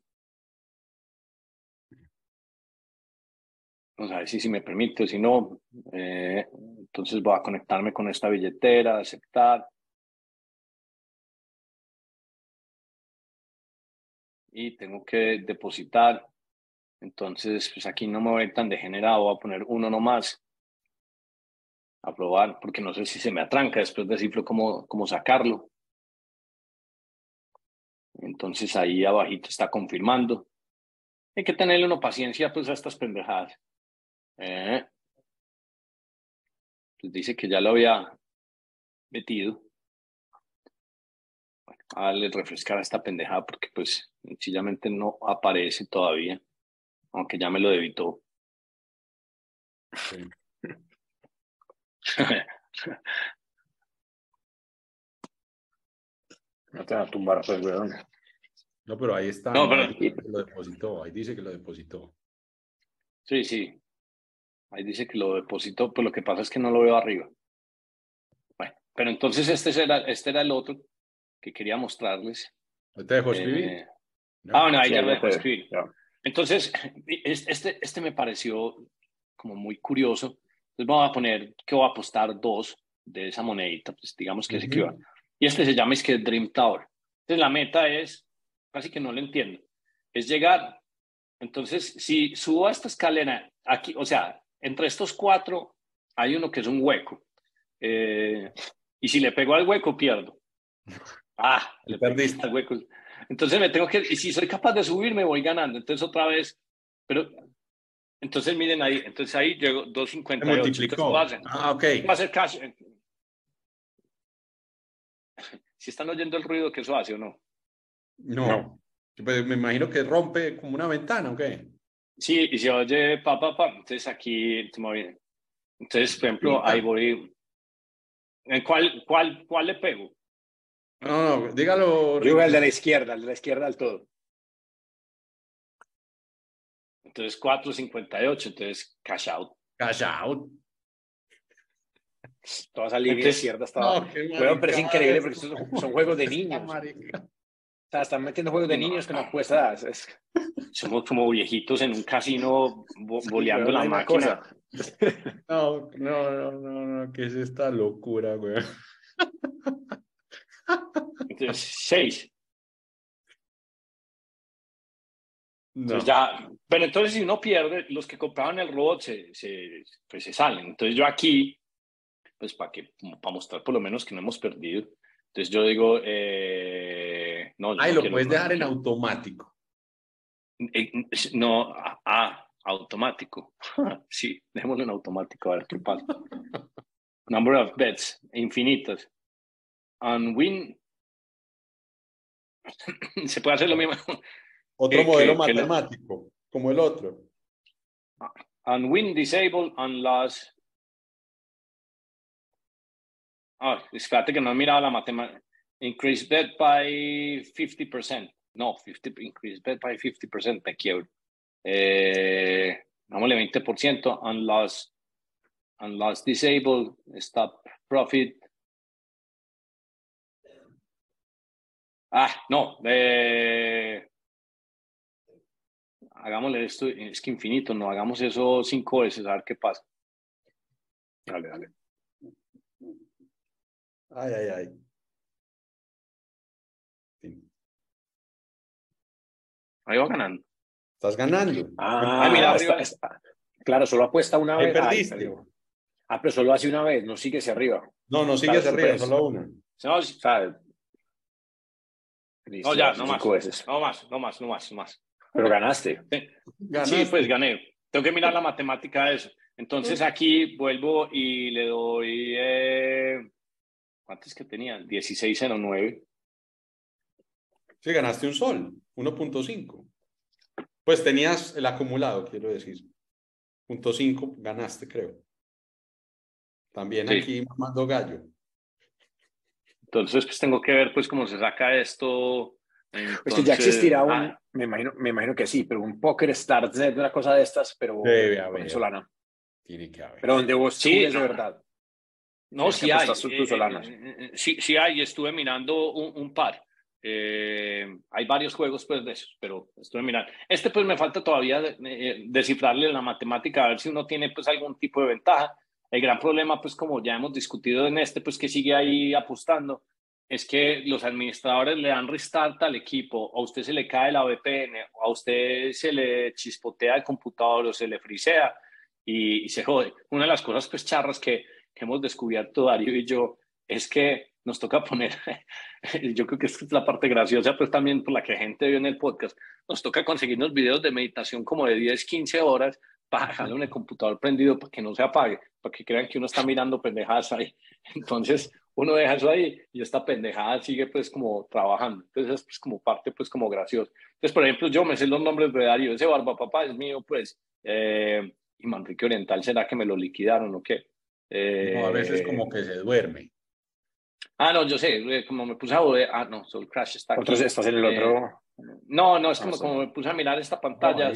Vamos a ver si, si me permite, si no, eh, entonces voy a conectarme con esta billetera, aceptar. y tengo que depositar. Entonces, pues aquí no me voy tan degenerado, voy a poner uno nomás. A probar, porque no sé si se me atranca después decirlo cómo, cómo sacarlo. Entonces ahí abajito está confirmando. Hay que tenerle una paciencia pues a estas pendejadas. Eh. Pues dice que ya lo había metido. Bueno, a darle refrescar a esta pendejada porque pues sencillamente no aparece todavía, aunque ya me lo debitó. No te va a tumbar, pues, weón. No, pero ahí está. No, pero... Ahí lo depositó, ahí dice que lo depositó. Sí, sí. Ahí dice que lo depositó, pues lo que pasa es que no lo veo arriba. Bueno, pero entonces este era, este era el otro que quería mostrarles. ¿No te dejó escribir? Eh, Ah, bueno, ahí ya lo dejó escribir. Entonces, este, este me pareció como muy curioso. Entonces vamos a poner que voy a apostar dos de esa monedita, pues digamos que es equivalente. Y este se llama es que Dream Tower. Entonces la meta es, casi que no lo entiendo, es llegar. Entonces, si subo a esta escalera aquí, o sea, entre estos cuatro hay uno que es un hueco. Eh, y si le pego al hueco, pierdo. Ah, le perdiste al hueco. Entonces me tengo que, y si soy capaz de subir, me voy ganando. Entonces otra vez, pero, entonces miren ahí, entonces ahí llego 2.58. multiplicó. Ah, ok. Va a ser casi. Si están oyendo el ruido que eso hace o no. No. no. Pues me imagino que rompe como una ventana, ¿o qué? Sí, y se oye pa, pa, pa. Entonces aquí, entonces, por ejemplo, ahí voy. ¿En cuál, cuál, cuál le pego? No, no, dígalo. Yo el de la izquierda, el de la izquierda al todo. Entonces 4.58, entonces cash out. Cash out. Toda esa línea izquierda estaba. No, bueno, pero es increíble porque son, son juegos de niños. O sea, están metiendo juegos de niños con apuestas. Es... Somos como viejitos en un casino boleando la máquina. No, no, no, no, no, ¿qué es esta locura, güey? Entonces, seis. Entonces ya, pero entonces si uno pierde, los que compraban el robot se, se, pues se salen. Entonces yo aquí, pues para que, para mostrar por lo menos que no hemos perdido. Entonces yo digo, eh, no. Ay, lo puedes dejar en automático. No, ah, automático. sí, dejémoslo en automático, a ver qué pasa. Number of bets, infinitos. And win se puede hacer lo mismo. Otro modelo matemático, como el otro. And win disable and loss. Ah, espérate que no he mirado la matemática. Increase bet by 50%. No, 50, increase bet by 50%, me quiebro. Eh, dámosle 20%, and loss, and loss disable, stop profit, Ah, no. Eh... Hagámosle esto, es que infinito, no, hagamos eso cinco veces, a ver qué pasa. Dale, dale. Ay, ay, ay. Ahí va ganando. Estás ganando. Ah, mira, claro, solo apuesta una vez. Perdiste. ah, pero solo hace una vez, no sigue hacia arriba. No, no sigue hacia arriba, solo una. No, o sea, no, ya, no más. No más, no más, no más, no más. Pero ganaste. Sí, pues gané. Tengo que mirar la matemática de eso. Entonces aquí vuelvo y le doy. Eh, ¿Cuántos que tenía? 1609. Sí, ganaste un sol, 1.5. Pues tenías el acumulado, quiero decir. Punto 5 ganaste, creo. También aquí mamando gallo. Entonces, pues tengo que ver pues cómo se saca esto. Entonces, ya existirá un, ah. me, imagino, me imagino que sí, pero un Poker Start de una cosa de estas, pero venezolana. Tiene que haber. Pero donde vos sí, de verdad. No, sí hay. Eh, eh, eh, sí, sí hay. Estuve mirando un, un par. hay varios juegos pues de esos, pero estuve mirando. Este pues me falta todavía descifrarle la matemática a ver si uno tiene pues algún tipo de ventaja el gran problema, pues como ya hemos discutido en este, pues que sigue ahí apostando, es que los administradores le dan restart al equipo, a usted se le cae la VPN, a usted se le chispotea el computador o se le frisea y, se jode. Una de las cosas pues charras que, hemos descubierto Darío y yo es que nos toca poner, yo creo que es la parte graciosa, pues también por la que gente vio en el podcast, nos toca conseguir unos videos de meditación como de 10, 15 horas para dejarlo en el computador prendido para que no se apague, para que crean que uno está mirando pendejadas ahí. Entonces, uno deja eso ahí y esta pendejada sigue pues como trabajando. Entonces, es pues como parte pues como gracioso. Entonces, por ejemplo, yo me sé los nombres de Darío, ese barba papá es mío, pues, eh, y Manrique Oriental, ¿será que me lo liquidaron o qué? Eh, a veces como que se duerme. Ah, no, yo sé, eh, como me puse a ah, no, Soul Crash está aquí. estás en el otro. No, no, es como, como me puse a mirar esta pantalla,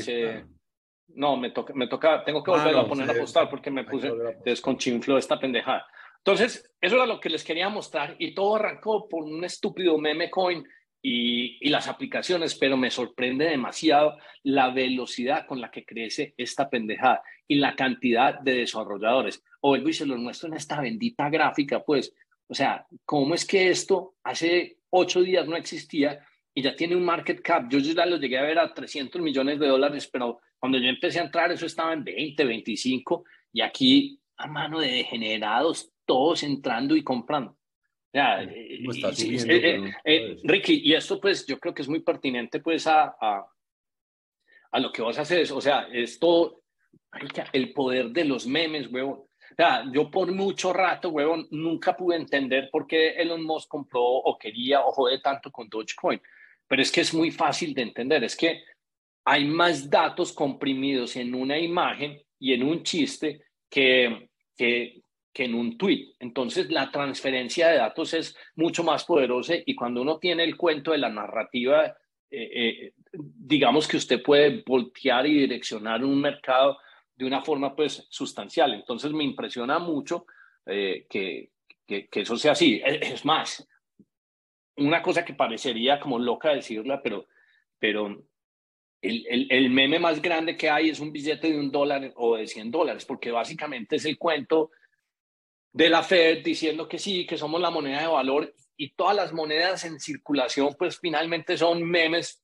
no, me toca, me toca, tengo que volver a poner a postar porque me puse, desconchinfló esta pendejada. Entonces, eso era lo que les quería mostrar y todo arrancó por un estúpido meme coin y, y, las aplicaciones, pero me sorprende demasiado la velocidad con la que crece esta pendejada y la cantidad de desarrolladores. O y se lo muestro en esta bendita gráfica, pues, o sea, ¿cómo es que esto hace ocho días no existía y ya tiene un market cap? Yo ya lo llegué a ver a 300 millones de dólares, pero cuando yo empecé a entrar eso estaba en 20, 25 y aquí a mano de degenerados, todos entrando y comprando. Ya, eh, eh, eh, Ricky, y esto pues yo creo que es muy pertinente pues a, a, a lo que vos haces, o sea, esto, el poder de los memes, huevón. O sea, yo por mucho rato, huevón, nunca pude entender por qué Elon Musk compró o quería o jode tanto con Dogecoin. Pero es que es muy fácil de entender, es que hay más datos comprimidos en una imagen y en un chiste que, que, que en un tweet. Entonces, la transferencia de datos es mucho más poderosa y cuando uno tiene el cuento de la narrativa, eh, eh, digamos que usted puede voltear y direccionar un mercado de una forma pues sustancial. Entonces, me impresiona mucho eh, que, que, que, eso sea así. Es, más, una cosa que parecería como loca decirla, pero, pero el, el, el, meme más grande que hay es un billete de un dólar o de 100 dólares, porque básicamente es el cuento de la Fed diciendo que sí, que somos la moneda de valor y todas las monedas en circulación pues finalmente son memes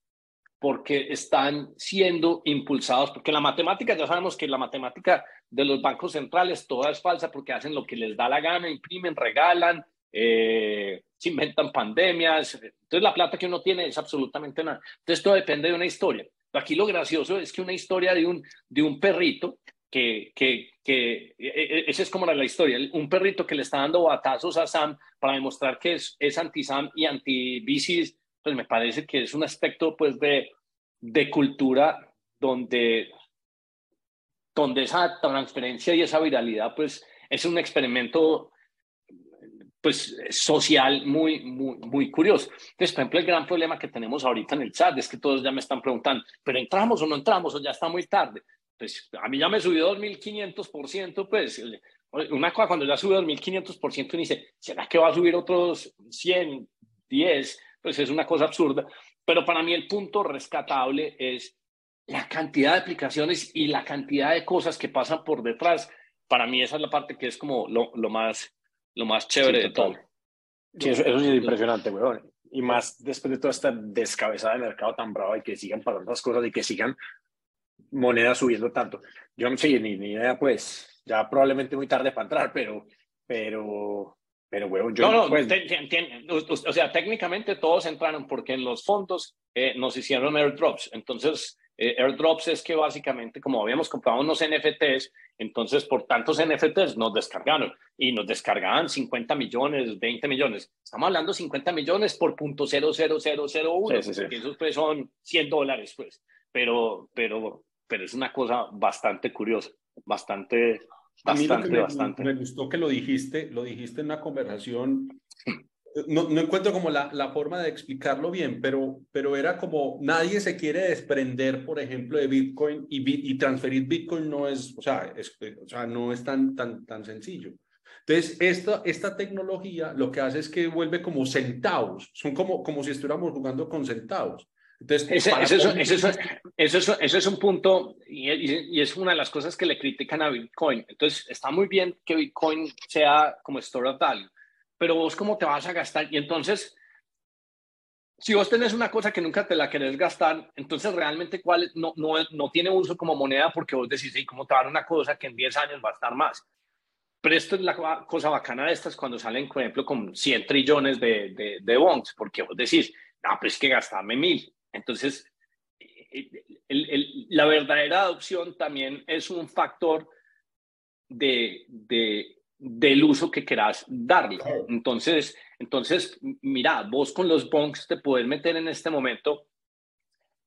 porque están siendo impulsados, porque la matemática, ya sabemos que la matemática de los bancos centrales toda es falsa porque hacen lo que les da la gana, imprimen, regalan, eh, se inventan pandemias, entonces la plata que uno tiene es absolutamente nada. Entonces todo depende de una historia. Aquí lo gracioso es que una historia de un, de un perrito que, que, que e, e, esa es como la, historia, un perrito que le está dando batazos a Sam para demostrar que es, es anti-Sam y anti-bicis, pues me parece que es un aspecto pues de, de cultura donde, donde esa transferencia y esa viralidad pues es un experimento pues social muy, muy, muy curioso. Entonces, por ejemplo, el gran problema que tenemos ahorita en el chat es que todos ya me están preguntando, pero entramos o no entramos o ya está muy tarde pues a mí ya me subió 2.500%, pues una cosa cuando ya sube 2.500% y dice, ¿será que va a subir otros 100, 10? Pues es una cosa absurda. Pero para mí el punto rescatable es la cantidad de aplicaciones y la cantidad de cosas que pasan por detrás. Para mí esa es la parte que es como lo, lo más, lo más chévere de todo. Sí, eso, es impresionante, weón. Y más después de toda esta descabezada de mercado tan brava y que sigan pasando las cosas y que sigan moneda subiendo tanto. Yo no sé, ni, ni idea, pues, ya probablemente muy tarde para entrar, pero, pero, pero, bueno, yo... No, no, pues, o sea, técnicamente todos entraron porque en los fondos eh, nos hicieron airdrops. Entonces, eh, airdrops es que básicamente, como habíamos comprado unos NFTs, entonces por tantos NFTs nos descargaron y nos descargaban 50 millones, 20 millones. Estamos hablando 50 millones por punto 00001, sí, que esos pues son 100 dólares, pues. Pero, pero pero es una cosa bastante curiosa, bastante, bastante, me, bastante. Me gustó que lo dijiste, lo dijiste en una conversación. No, no encuentro como la, la, forma de explicarlo bien, pero, pero era como nadie se quiere desprender, por ejemplo, de Bitcoin y, y transferir Bitcoin no es, o sea, es, o sea, no es tan, tan, tan sencillo. Entonces, esta, esta tecnología lo que hace es que vuelve como centavos, son como, como si estuviéramos jugando con centavos. Entonces, eso, es un punto y, es una de las cosas que le critican a Bitcoin. Entonces, está muy bien que Bitcoin sea como store of value, pero vos cómo te vas a gastar. Y entonces, si vos tenés una cosa que nunca te la querés gastar, entonces realmente cuál no, no, no tiene uso como moneda porque vos decís, ¿y cómo te va a dar una cosa que en 10 años va a estar más? Pero esto es la cosa bacana de estas cuando salen, por ejemplo, con 100 trillones de, de, de bonds, porque vos decís, no, pues es que gastarme mil. Entonces, el, el, la verdadera adopción también es un factor de, de, del uso que querás darle. Entonces, entonces, mira, vos con los bonks te puedes meter en este momento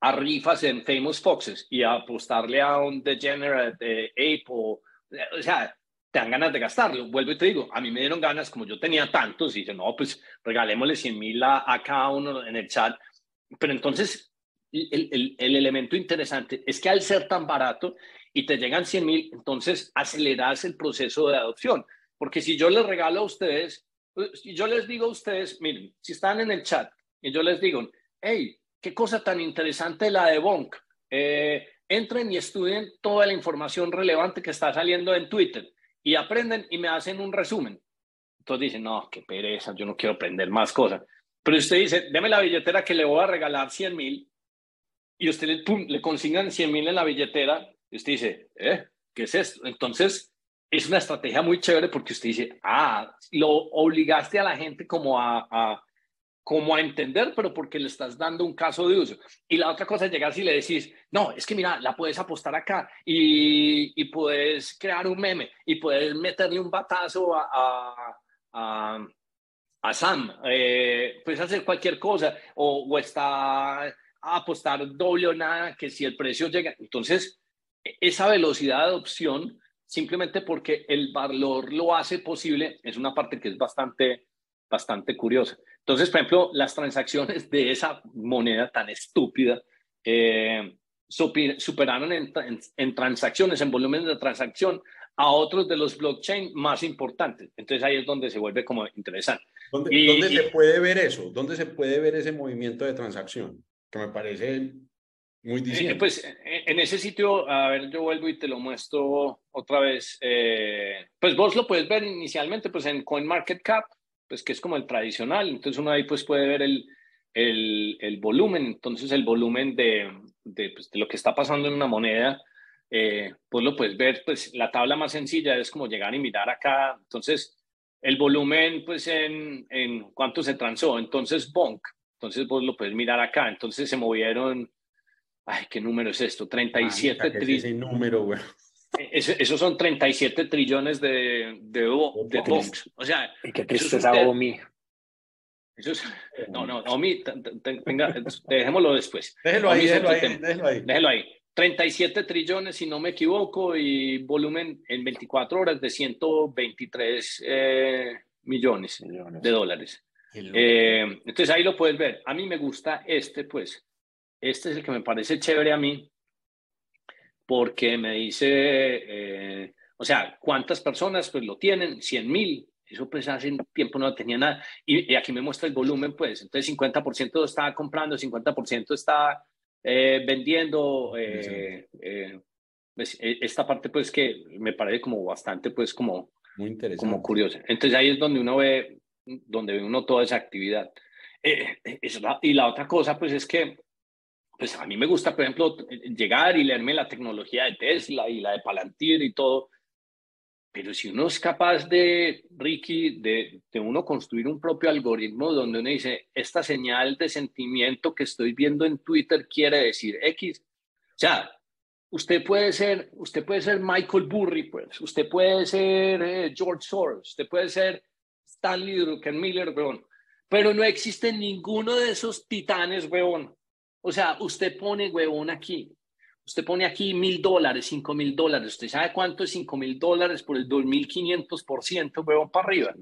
a rifas en Famous Foxes y apostarle a un Degenerate Ape o, o sea, te dan ganas de gastarlo. Vuelvo y te digo, a mí me dieron ganas, como yo tenía tantos, y dije, no, pues regalémosle 100 mil a, a, cada uno en el chat. Pero entonces, el, el, el, elemento interesante es que al ser tan barato y te llegan 100 mil, entonces aceleras el proceso de adopción. Porque si yo les regalo a ustedes, si yo les digo a ustedes, miren, si están en el chat y yo les digo, hey, qué cosa tan interesante la de Bonk, eh, entren y estudien toda la información relevante que está saliendo en Twitter y aprenden y me hacen un resumen. Entonces dicen, no, qué pereza, yo no quiero aprender más cosas. Pero usted dice, deme la billetera que le voy a regalar 100 mil y usted le, pum, le consignan 100 mil en la billetera y usted dice, ¿eh? ¿Qué es esto? Entonces, es una estrategia muy chévere porque usted dice, ah, lo obligaste a la gente como a, a, como a entender, pero porque le estás dando un caso de uso. Y la otra cosa es llegar y le decís, no, es que mira, la puedes apostar acá y, y puedes crear un meme y puedes meterle un batazo a, a, a, a Sam, eh, puedes hacer cualquier cosa o, o está a apostar doble o nada, que si el precio llega, entonces esa velocidad de adopción simplemente porque el valor lo hace posible, es una parte que es bastante, bastante curiosa. Entonces, por ejemplo, las transacciones de esa moneda tan estúpida eh, superaron en, en, transacciones, en volumen de transacción, a otros de los blockchain más importantes. Entonces ahí es donde se vuelve como interesante. ¿Dónde, y, ¿dónde y, se puede ver eso? ¿Dónde se puede ver ese movimiento de transacción? Que me parece muy eh, pues en ese sitio, a ver, yo vuelvo y te lo muestro otra vez. Eh, pues vos lo puedes ver inicialmente pues en CoinMarketCap, pues que es como el tradicional. Entonces uno ahí pues puede ver el, el, el volumen. Entonces el volumen de, de, pues, de, lo que está pasando en una moneda, eh, pues lo puedes ver. Pues la tabla más sencilla es como llegar y mirar acá. Entonces el volumen pues en, en cuánto se transó. Entonces Bonk. Entonces vos lo puedes mirar acá. Entonces se movieron Ay, ¿qué número es esto? 37 trillones. Ese número, güey. Eso, esos son 37 trillones de, de, de bonks. O sea, y qué tristeza, es Omi. Eso es, no, no, Omi, tenga, dejémoslo después. Déjelo ahí, déjelo ahí, déjelo ahí. Déjelo ahí. 37 trillones, si no me equivoco, y volumen en 24 horas de 123 eh, millones, millones, de dólares. Eh, entonces ahí lo puedes ver. A mí me gusta este, pues, este es el que me parece chévere a mí, porque me dice, eh, o sea, ¿cuántas personas pues lo tienen? 100 mil. Eso pues hace tiempo no tenía nada. Y, y, aquí me muestra el volumen, pues. Entonces 50% está comprando, 50% está eh, vendiendo. Eh, pues, e, esta parte pues que me parece como bastante pues como, Muy interesante. como curiosa. Entonces ahí es donde uno ve, donde ve uno toda esa actividad. y la otra cosa pues es que pues a mí me gusta, por ejemplo, llegar y leerme la tecnología de Tesla y la de Palantir y todo. Pero si uno es capaz de, Ricky, de, de, uno construir un propio algoritmo donde uno dice, esta señal de sentimiento que estoy viendo en Twitter quiere decir X. O sea, usted puede ser, usted puede ser Michael Burry, pues, usted puede ser eh, George Soros, usted puede ser Stanley Druckenmiller, weón. Pero no existe ninguno de esos titanes, weón, o sea, usted pone, huevón, aquí. Usted pone aquí mil dólares, cinco mil dólares. ¿Usted sabe cuánto es cinco mil dólares por el dos mil quinientos por ciento, huevón, para arriba?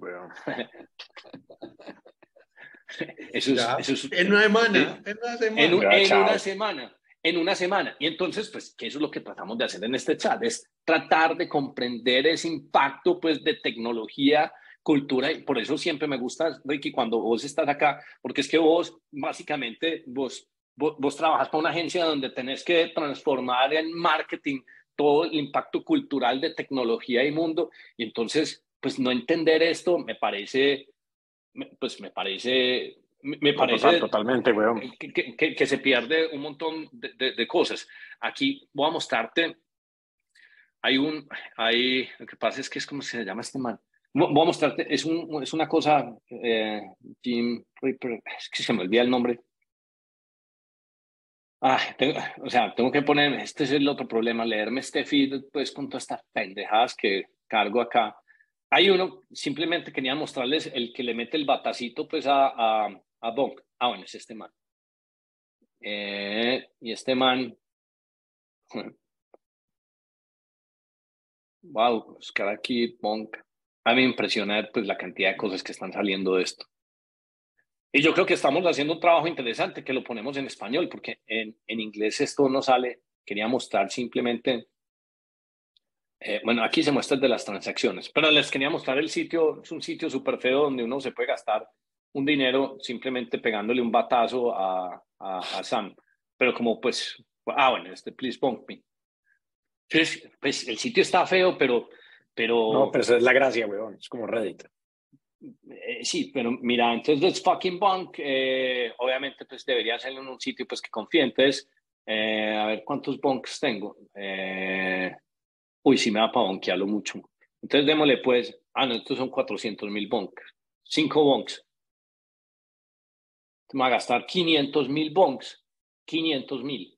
eso, es, eso es, en una semana. En una semana. En, en una semana. En una semana. Y entonces, pues, que eso es lo que tratamos de hacer en este chat, es tratar de comprender ese impacto, pues, de tecnología cultura y por eso siempre me gusta, Ricky, cuando vos estás acá, porque es que vos, básicamente, vos vos, vos trabajas para una agencia donde tenés que transformar en marketing todo el impacto cultural de tecnología y mundo, y entonces, pues no entender esto me parece pues me parece, me parece totalmente, weón. Que, que, que, se pierde un montón de, de, cosas. Aquí voy a mostrarte, hay un, hay, lo que pasa es que es como se llama este man. Voy a mostrarte, es, un, es una cosa, eh, Jim es que se me olvida el nombre. Ah, o sea, tengo que poner, este es el otro problema, leerme este feed pues con todas estas pendejadas que cargo acá. Hay uno, simplemente quería mostrarles el que le mete el batacito pues a, a, a Bonk. Ah, bueno, es este man. Eh, y este man... Wow, buscar aquí Bonk. A mí me impresiona pues la cantidad de cosas que están saliendo de esto. Y yo creo que estamos haciendo un trabajo interesante que lo ponemos en español, porque en, en inglés esto no sale. Quería mostrar simplemente eh, bueno, aquí se muestra el de las transacciones, pero les quería mostrar el sitio, es un sitio súper feo donde uno se puede gastar un dinero simplemente pegándole un batazo a, a, Sam. Pero como pues, ah, bueno, este please bump me. Entonces, pues el sitio está feo, pero... pero no, pero esa es la gracia, weón, es como Reddit. Eh, sí, pero mira, entonces let's fucking bunk, eh, obviamente pues debería ser en un sitio pues que confíe. Entonces, a ver cuántos bunks tengo. Eh, uy, sí me va para bonkearlo mucho. Entonces démosle pues, ah, no, estos son 400 mil bonks, 5 bonks. Me va a gastar 500 mil bonks, 500 mil.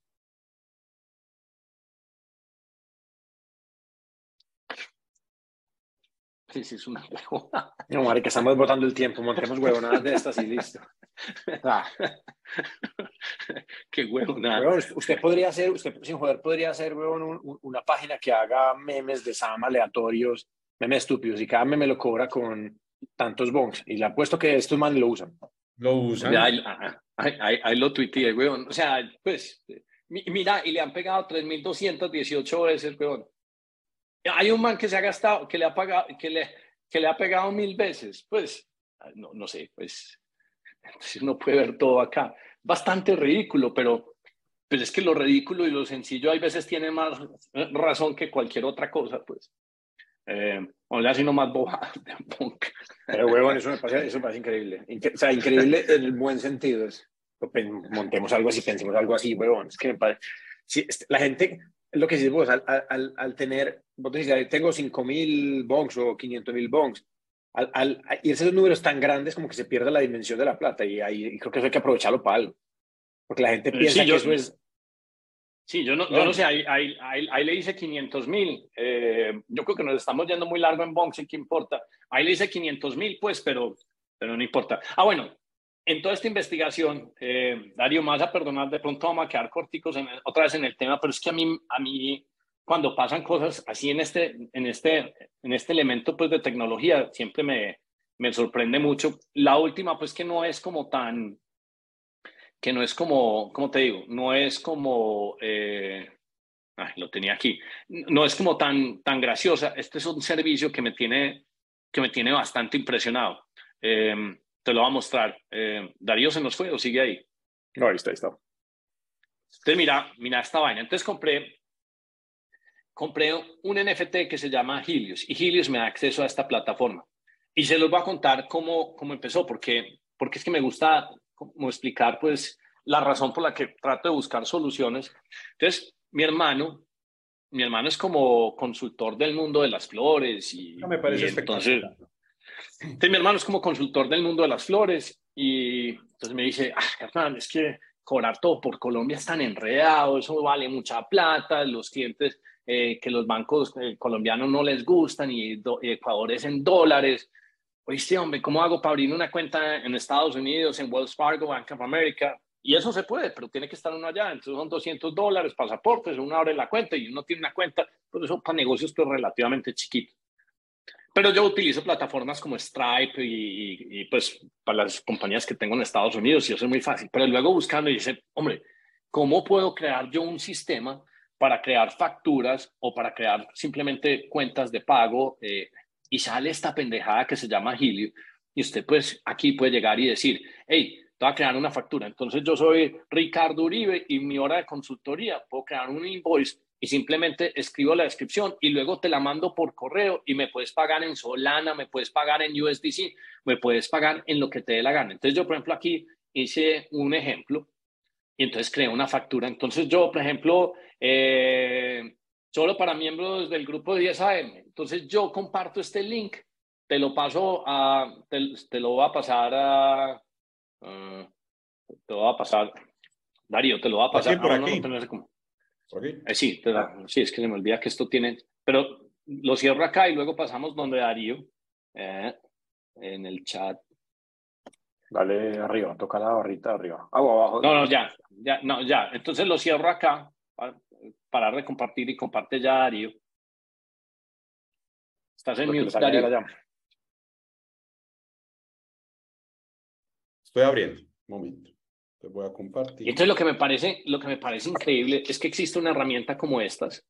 Sí, sí, es una huevona. No, Mari, que estamos botando el tiempo, montemos huevonadas de estas y listo. Ah. Qué huevona. usted podría hacer, usted sin joder, podría hacer, huevón, una página que haga memes de Sam aleatorios, memes estúpidos, y cada meme lo cobra con tantos bonks. Y le apuesto que estos manes lo usan. Lo usan. ahí, ahí, lo tuiteé, huevón. O sea, pues, mira, y le han pegado 3.218 veces, huevón. Hay un man que se ha gastado, que le ha pagado, que le, que le ha pegado mil veces. Pues, no, no sé, pues, uno puede ver todo acá. Bastante ridículo, pero, pero es que lo ridículo y lo sencillo hay veces tiene más razón que cualquier otra cosa, pues. Eh, o sea, sino más boba Pero, huevón, eso me parece, eso me parece increíble. o sea, increíble en el buen sentido. Es, montemos algo así, pensemos algo así, huevón. Es que me parece... Sí, este, la gente, lo que dices vos, al, al, al tener, vos decís, tengo 5.000 bonks o 500.000 bonks, al, al irse esos números tan grandes como que se pierde la dimensión de la plata y ahí creo que eso hay que aprovecharlo para algo. Porque la gente piensa que eso es... Sí, yo no, yo no sé, ahí, ahí, ahí, le dice 500 mil. Eh, yo creo que nos estamos yendo muy largo en bonks, ¿qué importa? Ahí le dice 500 mil, pues, pero, pero no importa. Ah, bueno, en toda esta investigación, eh, Darío, más a perdonar, de pronto vamos a quedar corticos otra vez en el tema, pero es que a mí, a mí cuando pasan cosas así en este, en este, en este elemento pues, de tecnología, siempre me, me sorprende mucho. La última, pues que no es como tan, que no es como, ¿cómo te digo? No es como, eh, lo tenía aquí, no es como tan, tan graciosa. Este es un servicio que me tiene, que me tiene bastante impresionado. Eh, te lo va a mostrar. Eh, ¿Darío se nos fue o sigue ahí? No, ahí está, ahí está. Entonces, mira, mira esta vaina. Entonces compré, compré un NFT que se llama Helios y Helios me da acceso a esta plataforma. Y se los voy a contar cómo, cómo empezó, porque, porque es que me gusta como explicar pues la razón por la que trato de buscar soluciones. Entonces, mi hermano, mi hermano es como consultor del mundo de las flores y, no me parece y entonces, entonces mi hermano es como consultor del mundo de las flores y entonces me dice, ah, Hernán, es que cobrar todo por Colombia es tan enredado, eso vale mucha plata, los clientes eh, que los bancos eh, colombianos no les gustan y Ecuador es en dólares. Oíste, hombre, ¿cómo hago para abrir una cuenta en Estados Unidos, en Wells Fargo, Bank of America? Y eso se puede, pero tiene que estar uno allá. Entonces son 200 dólares, pasaportes, uno abre la cuenta y uno tiene una cuenta. Pues eso para negocios pues relativamente chiquito. Pero yo utilizo plataformas como Stripe y, pues para las compañías que tengo en Estados Unidos y eso es muy fácil. Pero luego buscando y dice, hombre, ¿cómo puedo crear yo un sistema para crear facturas o para crear simplemente cuentas de pago? Eh, y sale esta pendejada que se llama Helio y usted pues aquí puede llegar y decir, hey, voy a crear una factura. Entonces yo soy Ricardo Uribe y mi hora de consultoría puedo crear un invoice y simplemente escribo la descripción y luego te la mando por correo y me puedes pagar en Solana, me puedes pagar en USDC, me puedes pagar en lo que te dé la gana. Entonces yo, por ejemplo, aquí hice un ejemplo y entonces creé una factura. Entonces yo, por ejemplo, eh, solo para miembros del grupo de 10 AM, entonces yo comparto este link, te lo paso a, te, lo voy a pasar a, te lo voy a pasar, Darío, te lo voy a pasar. por aquí. Eh, sí, sí, es que se me olvida que esto tiene, pero lo cierro acá y luego pasamos donde Darío, eh, en el chat. Dale arriba, toca la barrita arriba. abajo. No, no, ya, ya, no, ya. Entonces lo cierro acá para parar de compartir y comparte ya Darío. Estás en mute, Darío. Estoy abriendo, un momento. Te voy a compartir. Y entonces lo que me parece, lo que me parece increíble es que existe una herramienta como estas.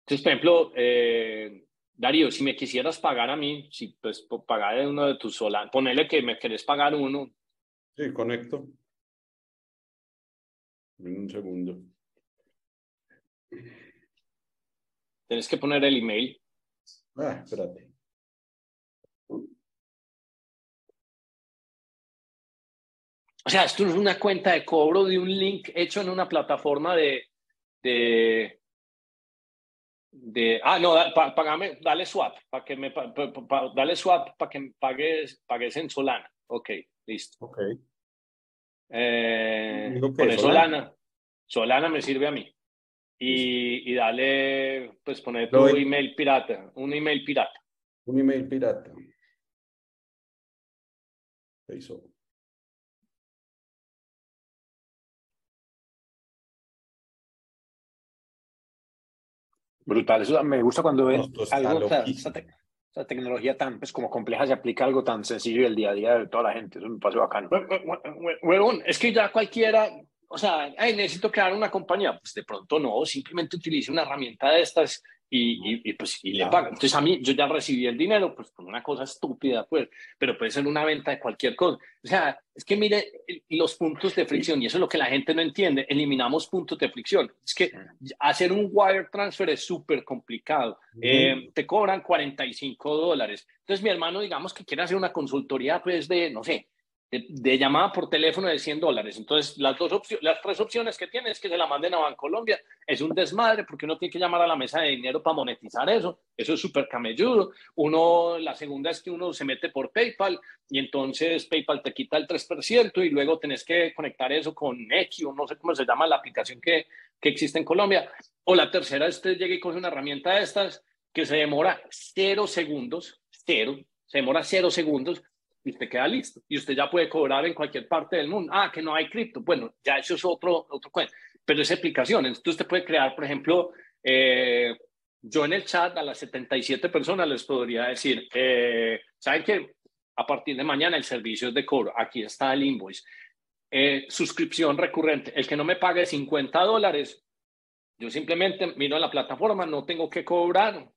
Entonces, por ejemplo, eh, Darío, si me quisieras pagar a mí, si pues pagar uno de tus solas, ponele que me querés pagar uno. Sí, conecto. En un segundo. Tienes que poner el email. Ah, espérate. O sea, esto es una cuenta de cobro de un link hecho en una plataforma de, de, de ah, no, pagame, dale swap, para que me, dale swap para que me pagues, pagues en Solana. Ok, listo. Ok. Eh, Solana? Solana. Solana me sirve a mí. Y, y dale, pues poner tu email pirata, un email pirata. Un email pirata. Eso. Brutal, eso me gusta cuando ves algo, esa, tecnología tan pues, como compleja se aplica algo tan sencillo del día a día de toda la gente, eso me parece bacano. Bueno, es que ya cualquiera, o sea, necesito crear una compañía, pues de pronto no, simplemente utilice una herramienta de estas y, y, pues y le pagan. Entonces a mí yo ya recibí el dinero, pues por una cosa estúpida, pues, pero puede ser una venta de cualquier cosa. O sea, es que mire los puntos de fricción y eso es lo que la gente no entiende. Eliminamos puntos de fricción. Es que hacer un wire transfer es súper complicado. Eh, te cobran 45 dólares. Entonces mi hermano, digamos que quiere hacer una consultoría, pues de, no sé, de, llamada por teléfono de 100 dólares. Entonces, las, dos las tres opciones que tiene es que se la manden a Bancolombia. Es un desmadre porque uno tiene que llamar a la mesa de dinero para monetizar eso. Eso es súper camelludo. Uno, la segunda es que uno se mete por PayPal y entonces PayPal te quita el 3% y luego tenés que conectar eso con X o no sé cómo se llama la aplicación que, que existe en Colombia. O la tercera es que llegue coge una herramienta de estas que se demora cero segundos, cero, se demora cero segundos y usted queda listo. Y usted ya puede cobrar en cualquier parte del mundo. Ah, que no hay cripto. Bueno, ya eso es otro, otro cuento. Pero es aplicación. Entonces usted puede crear, por ejemplo, eh, yo en el chat a las 77 personas les podría decir, eh, ¿saben qué? A partir de mañana el servicio es de cobro. Aquí está el invoice. Eh, suscripción recurrente. El que no me pague 50 dólares, yo simplemente miro a la plataforma, no tengo que cobrar.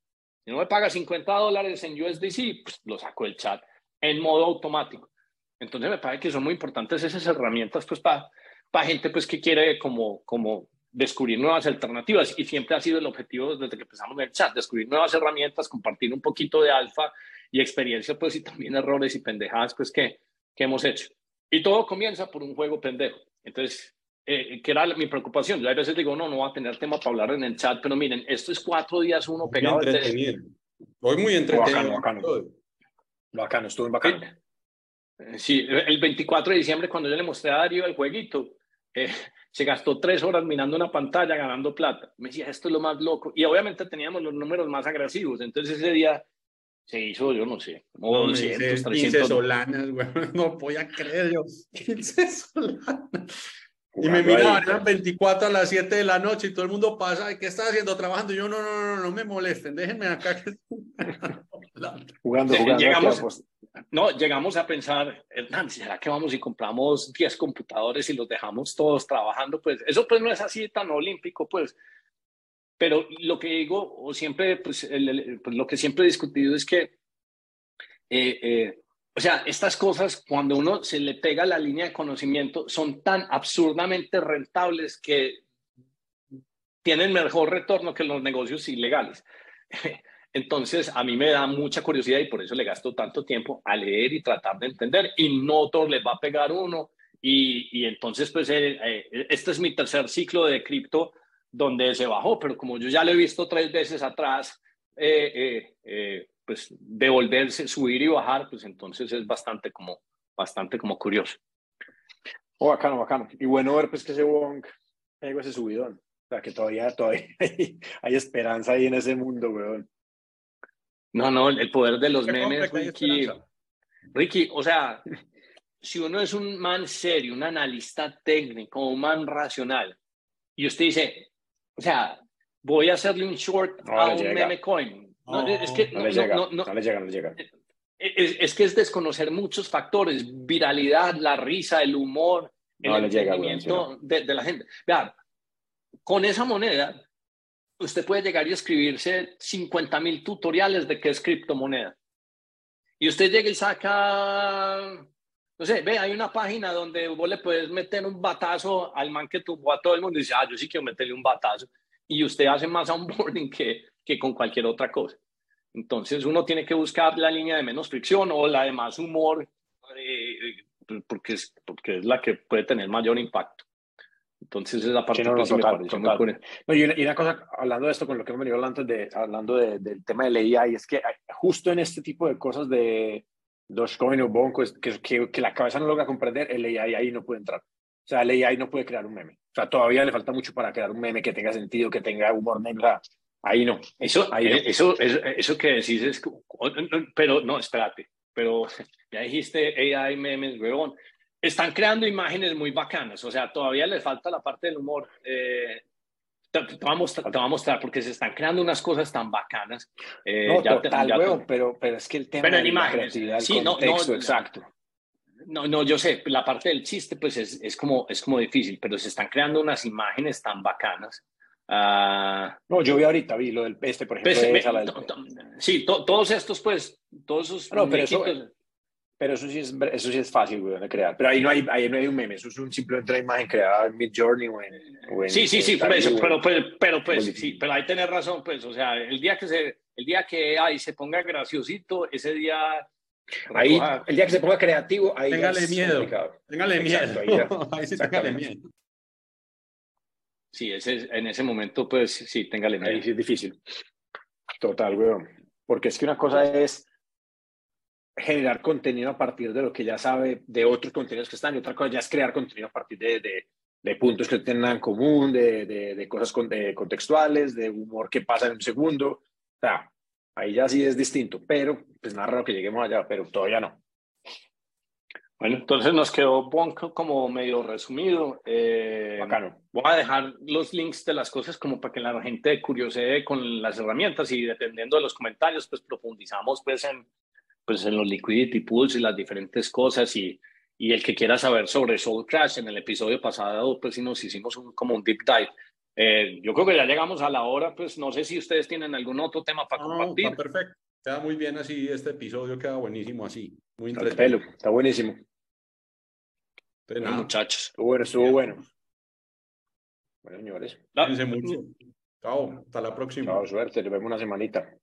Si no me paga 50 dólares en USDC, pues lo saco del chat en modo automático. Entonces me parece que son muy importantes esas herramientas pues para para gente pues que quiere como, como descubrir nuevas alternativas y siempre ha sido el objetivo desde que empezamos en el chat, descubrir nuevas herramientas, compartir un poquito de alfa y experiencia pues y también errores y pendejadas pues que, que hemos hecho. Y todo comienza por un juego pendejo. Entonces, eh, que era mi preocupación. Yo a veces digo, no, no va a tener tema para hablar en el chat, pero miren, esto es cuatro días uno pegado. Muy entretenido. Hoy muy entretenido. Bacano, estuvo bacano. Eh, sí, el 24 de diciembre, cuando yo le mostré a Darío el jueguito, eh, se gastó tres horas mirando una pantalla ganando plata. Me decía, esto es lo más loco. Y obviamente teníamos los números más agresivos. Entonces ese día se hizo, yo no sé, como no, 200, 300. solanas, güey. No voy a creer yo. 15 solanas. Y me miraban, eran 24 a las 7 de la noche y todo el mundo pasa, ¿qué estás haciendo? Trabajando. Y yo, no, no, no, no me molesten, déjenme acá. jugando, jugando. Llegamos, no, llegamos a pensar, Hernán, ¿será que vamos y compramos 10 computadores y los dejamos todos trabajando? Pues eso pues no es así tan olímpico, pues. Pero lo que digo, o siempre, pues, pues lo que siempre he discutido es que eh, eh, o sea, estas cosas, cuando uno se le pega la línea de conocimiento, son tan absurdamente rentables que tienen mejor retorno que los negocios ilegales. Entonces, a mí me da mucha curiosidad y por eso le gasto tanto tiempo a leer y tratar de entender. Y no todo les va a pegar uno. Y, y entonces, pues, eh, eh, este es mi tercer ciclo de cripto donde se bajó, pero como yo ya lo he visto tres veces atrás, eh, pues devolverse, subir y bajar, pues entonces es bastante como, bastante como curioso. Oh, bacano, bacano. Y bueno ver pues que ese Wong pegó ese subidón. O sea, que todavía, todavía hay, hay esperanza ahí en ese mundo, weón. No, no, el poder de los memes, Ricky. Ricky, o sea, si uno es un man serio, un analista técnico, un man racional, y usted dice, o sea, voy a hacerle un short a un meme coin. No, es que no, le llega, no, le llega, no le llega. Es, es, que es desconocer muchos factores, viralidad, la risa, el humor, el entendimiento de, de, la gente. Vean, con esa moneda usted puede llegar y escribirse 50 mil tutoriales de qué es criptomoneda. Y usted llega y saca, no sé, ve, hay una página donde vos le puedes meter un batazo al man que tuvo a todo el mundo y dice, ah, yo sí quiero meterle un batazo. Y usted hace más onboarding que, que con cualquier otra cosa. Entonces uno tiene que buscar la línea de menos fricción o la de más humor, eh, porque, es, porque es la que puede tener mayor impacto. Entonces, esa parte no, no, y, una, cosa, hablando de esto, con lo que hemos venido hablando, de, hablando del tema de AI, es que justo en este tipo de cosas de Dogecoin o Bonco, que, que, que, la cabeza no logra comprender, el AI ahí no puede entrar. O sea, el AI no puede crear un meme. O sea, todavía le falta mucho para crear un meme que tenga sentido, que tenga humor negro. Ahí no. Eso, ahí eh, eso, eso, eso, que decís es. Pero no, espérate. Pero ya dijiste AI memes, weón están creando imágenes muy bacanas, o sea, todavía les falta la parte del humor. Eh, te, te, va a mostrar porque se están creando unas cosas tan bacanas. Eh, no, ya total, ya pero, pero es que el tema pero en imágenes, sí, no, no, exacto. No, no, yo sé, la parte del chiste pues es, es, como, es como difícil, pero se están creando unas imágenes tan bacanas. Uh, no, yo vi ahorita, vi lo del este, por ejemplo. Pues, esa, del... sí, to, todos estos, pues, todos esos. No, pero eso, pero eso sí es, eso sí es fácil, güey, de crear. Pero ahí no, hay, ahí no hay un meme, eso es un simplemente imagen creada en Midjourney o en, Sí, sí, sí, pero, pero, pues, pero pues, sí, pero ahí tenés razón, pues, o sea, el día que se, el día que ahí se ponga graciosito, ese día... Ahí, el día que se ponga creativo, ahí Téngale miedo, téngale miedo, ahí, ahí sí téngale miedo. Sí, ese, en ese momento, pues, sí, téngale miedo. Ahí sí es difícil. Total, güey. Porque es que una cosa es generar contenido a partir de lo que ya sabe de otros contenidos que están y otra cosa ya es crear contenido a partir de, de, de puntos que tengan en común, de, de cosas con, contextuales, de humor que pasa en un segundo. O sea, ahí ya sí es distinto, pero pues nada raro que lleguemos allá, pero todavía no. Bueno, entonces nos quedó como medio resumido. Eh, Voy a dejar los links de las cosas como para que la gente curiosee con las herramientas y dependiendo de los comentarios, pues profundizamos pues en, pues en los liquidity pools y las diferentes cosas y, y el que quiera saber sobre Soul Crash, en el episodio pasado pues sí nos hicimos un, como un deep dive. Eh, yo creo que ya llegamos a la hora, pues no sé si ustedes tienen algún otro tema para compartir. Está perfecto, queda muy bien así, este episodio queda buenísimo así, muy interesante. Está buenísimo. Bueno, muchachos. Estuvo bueno, estuvo bueno. Bueno, señores. Cuídense mucho. Chao, hasta la próxima. Chao, suerte, nos vemos una semanita.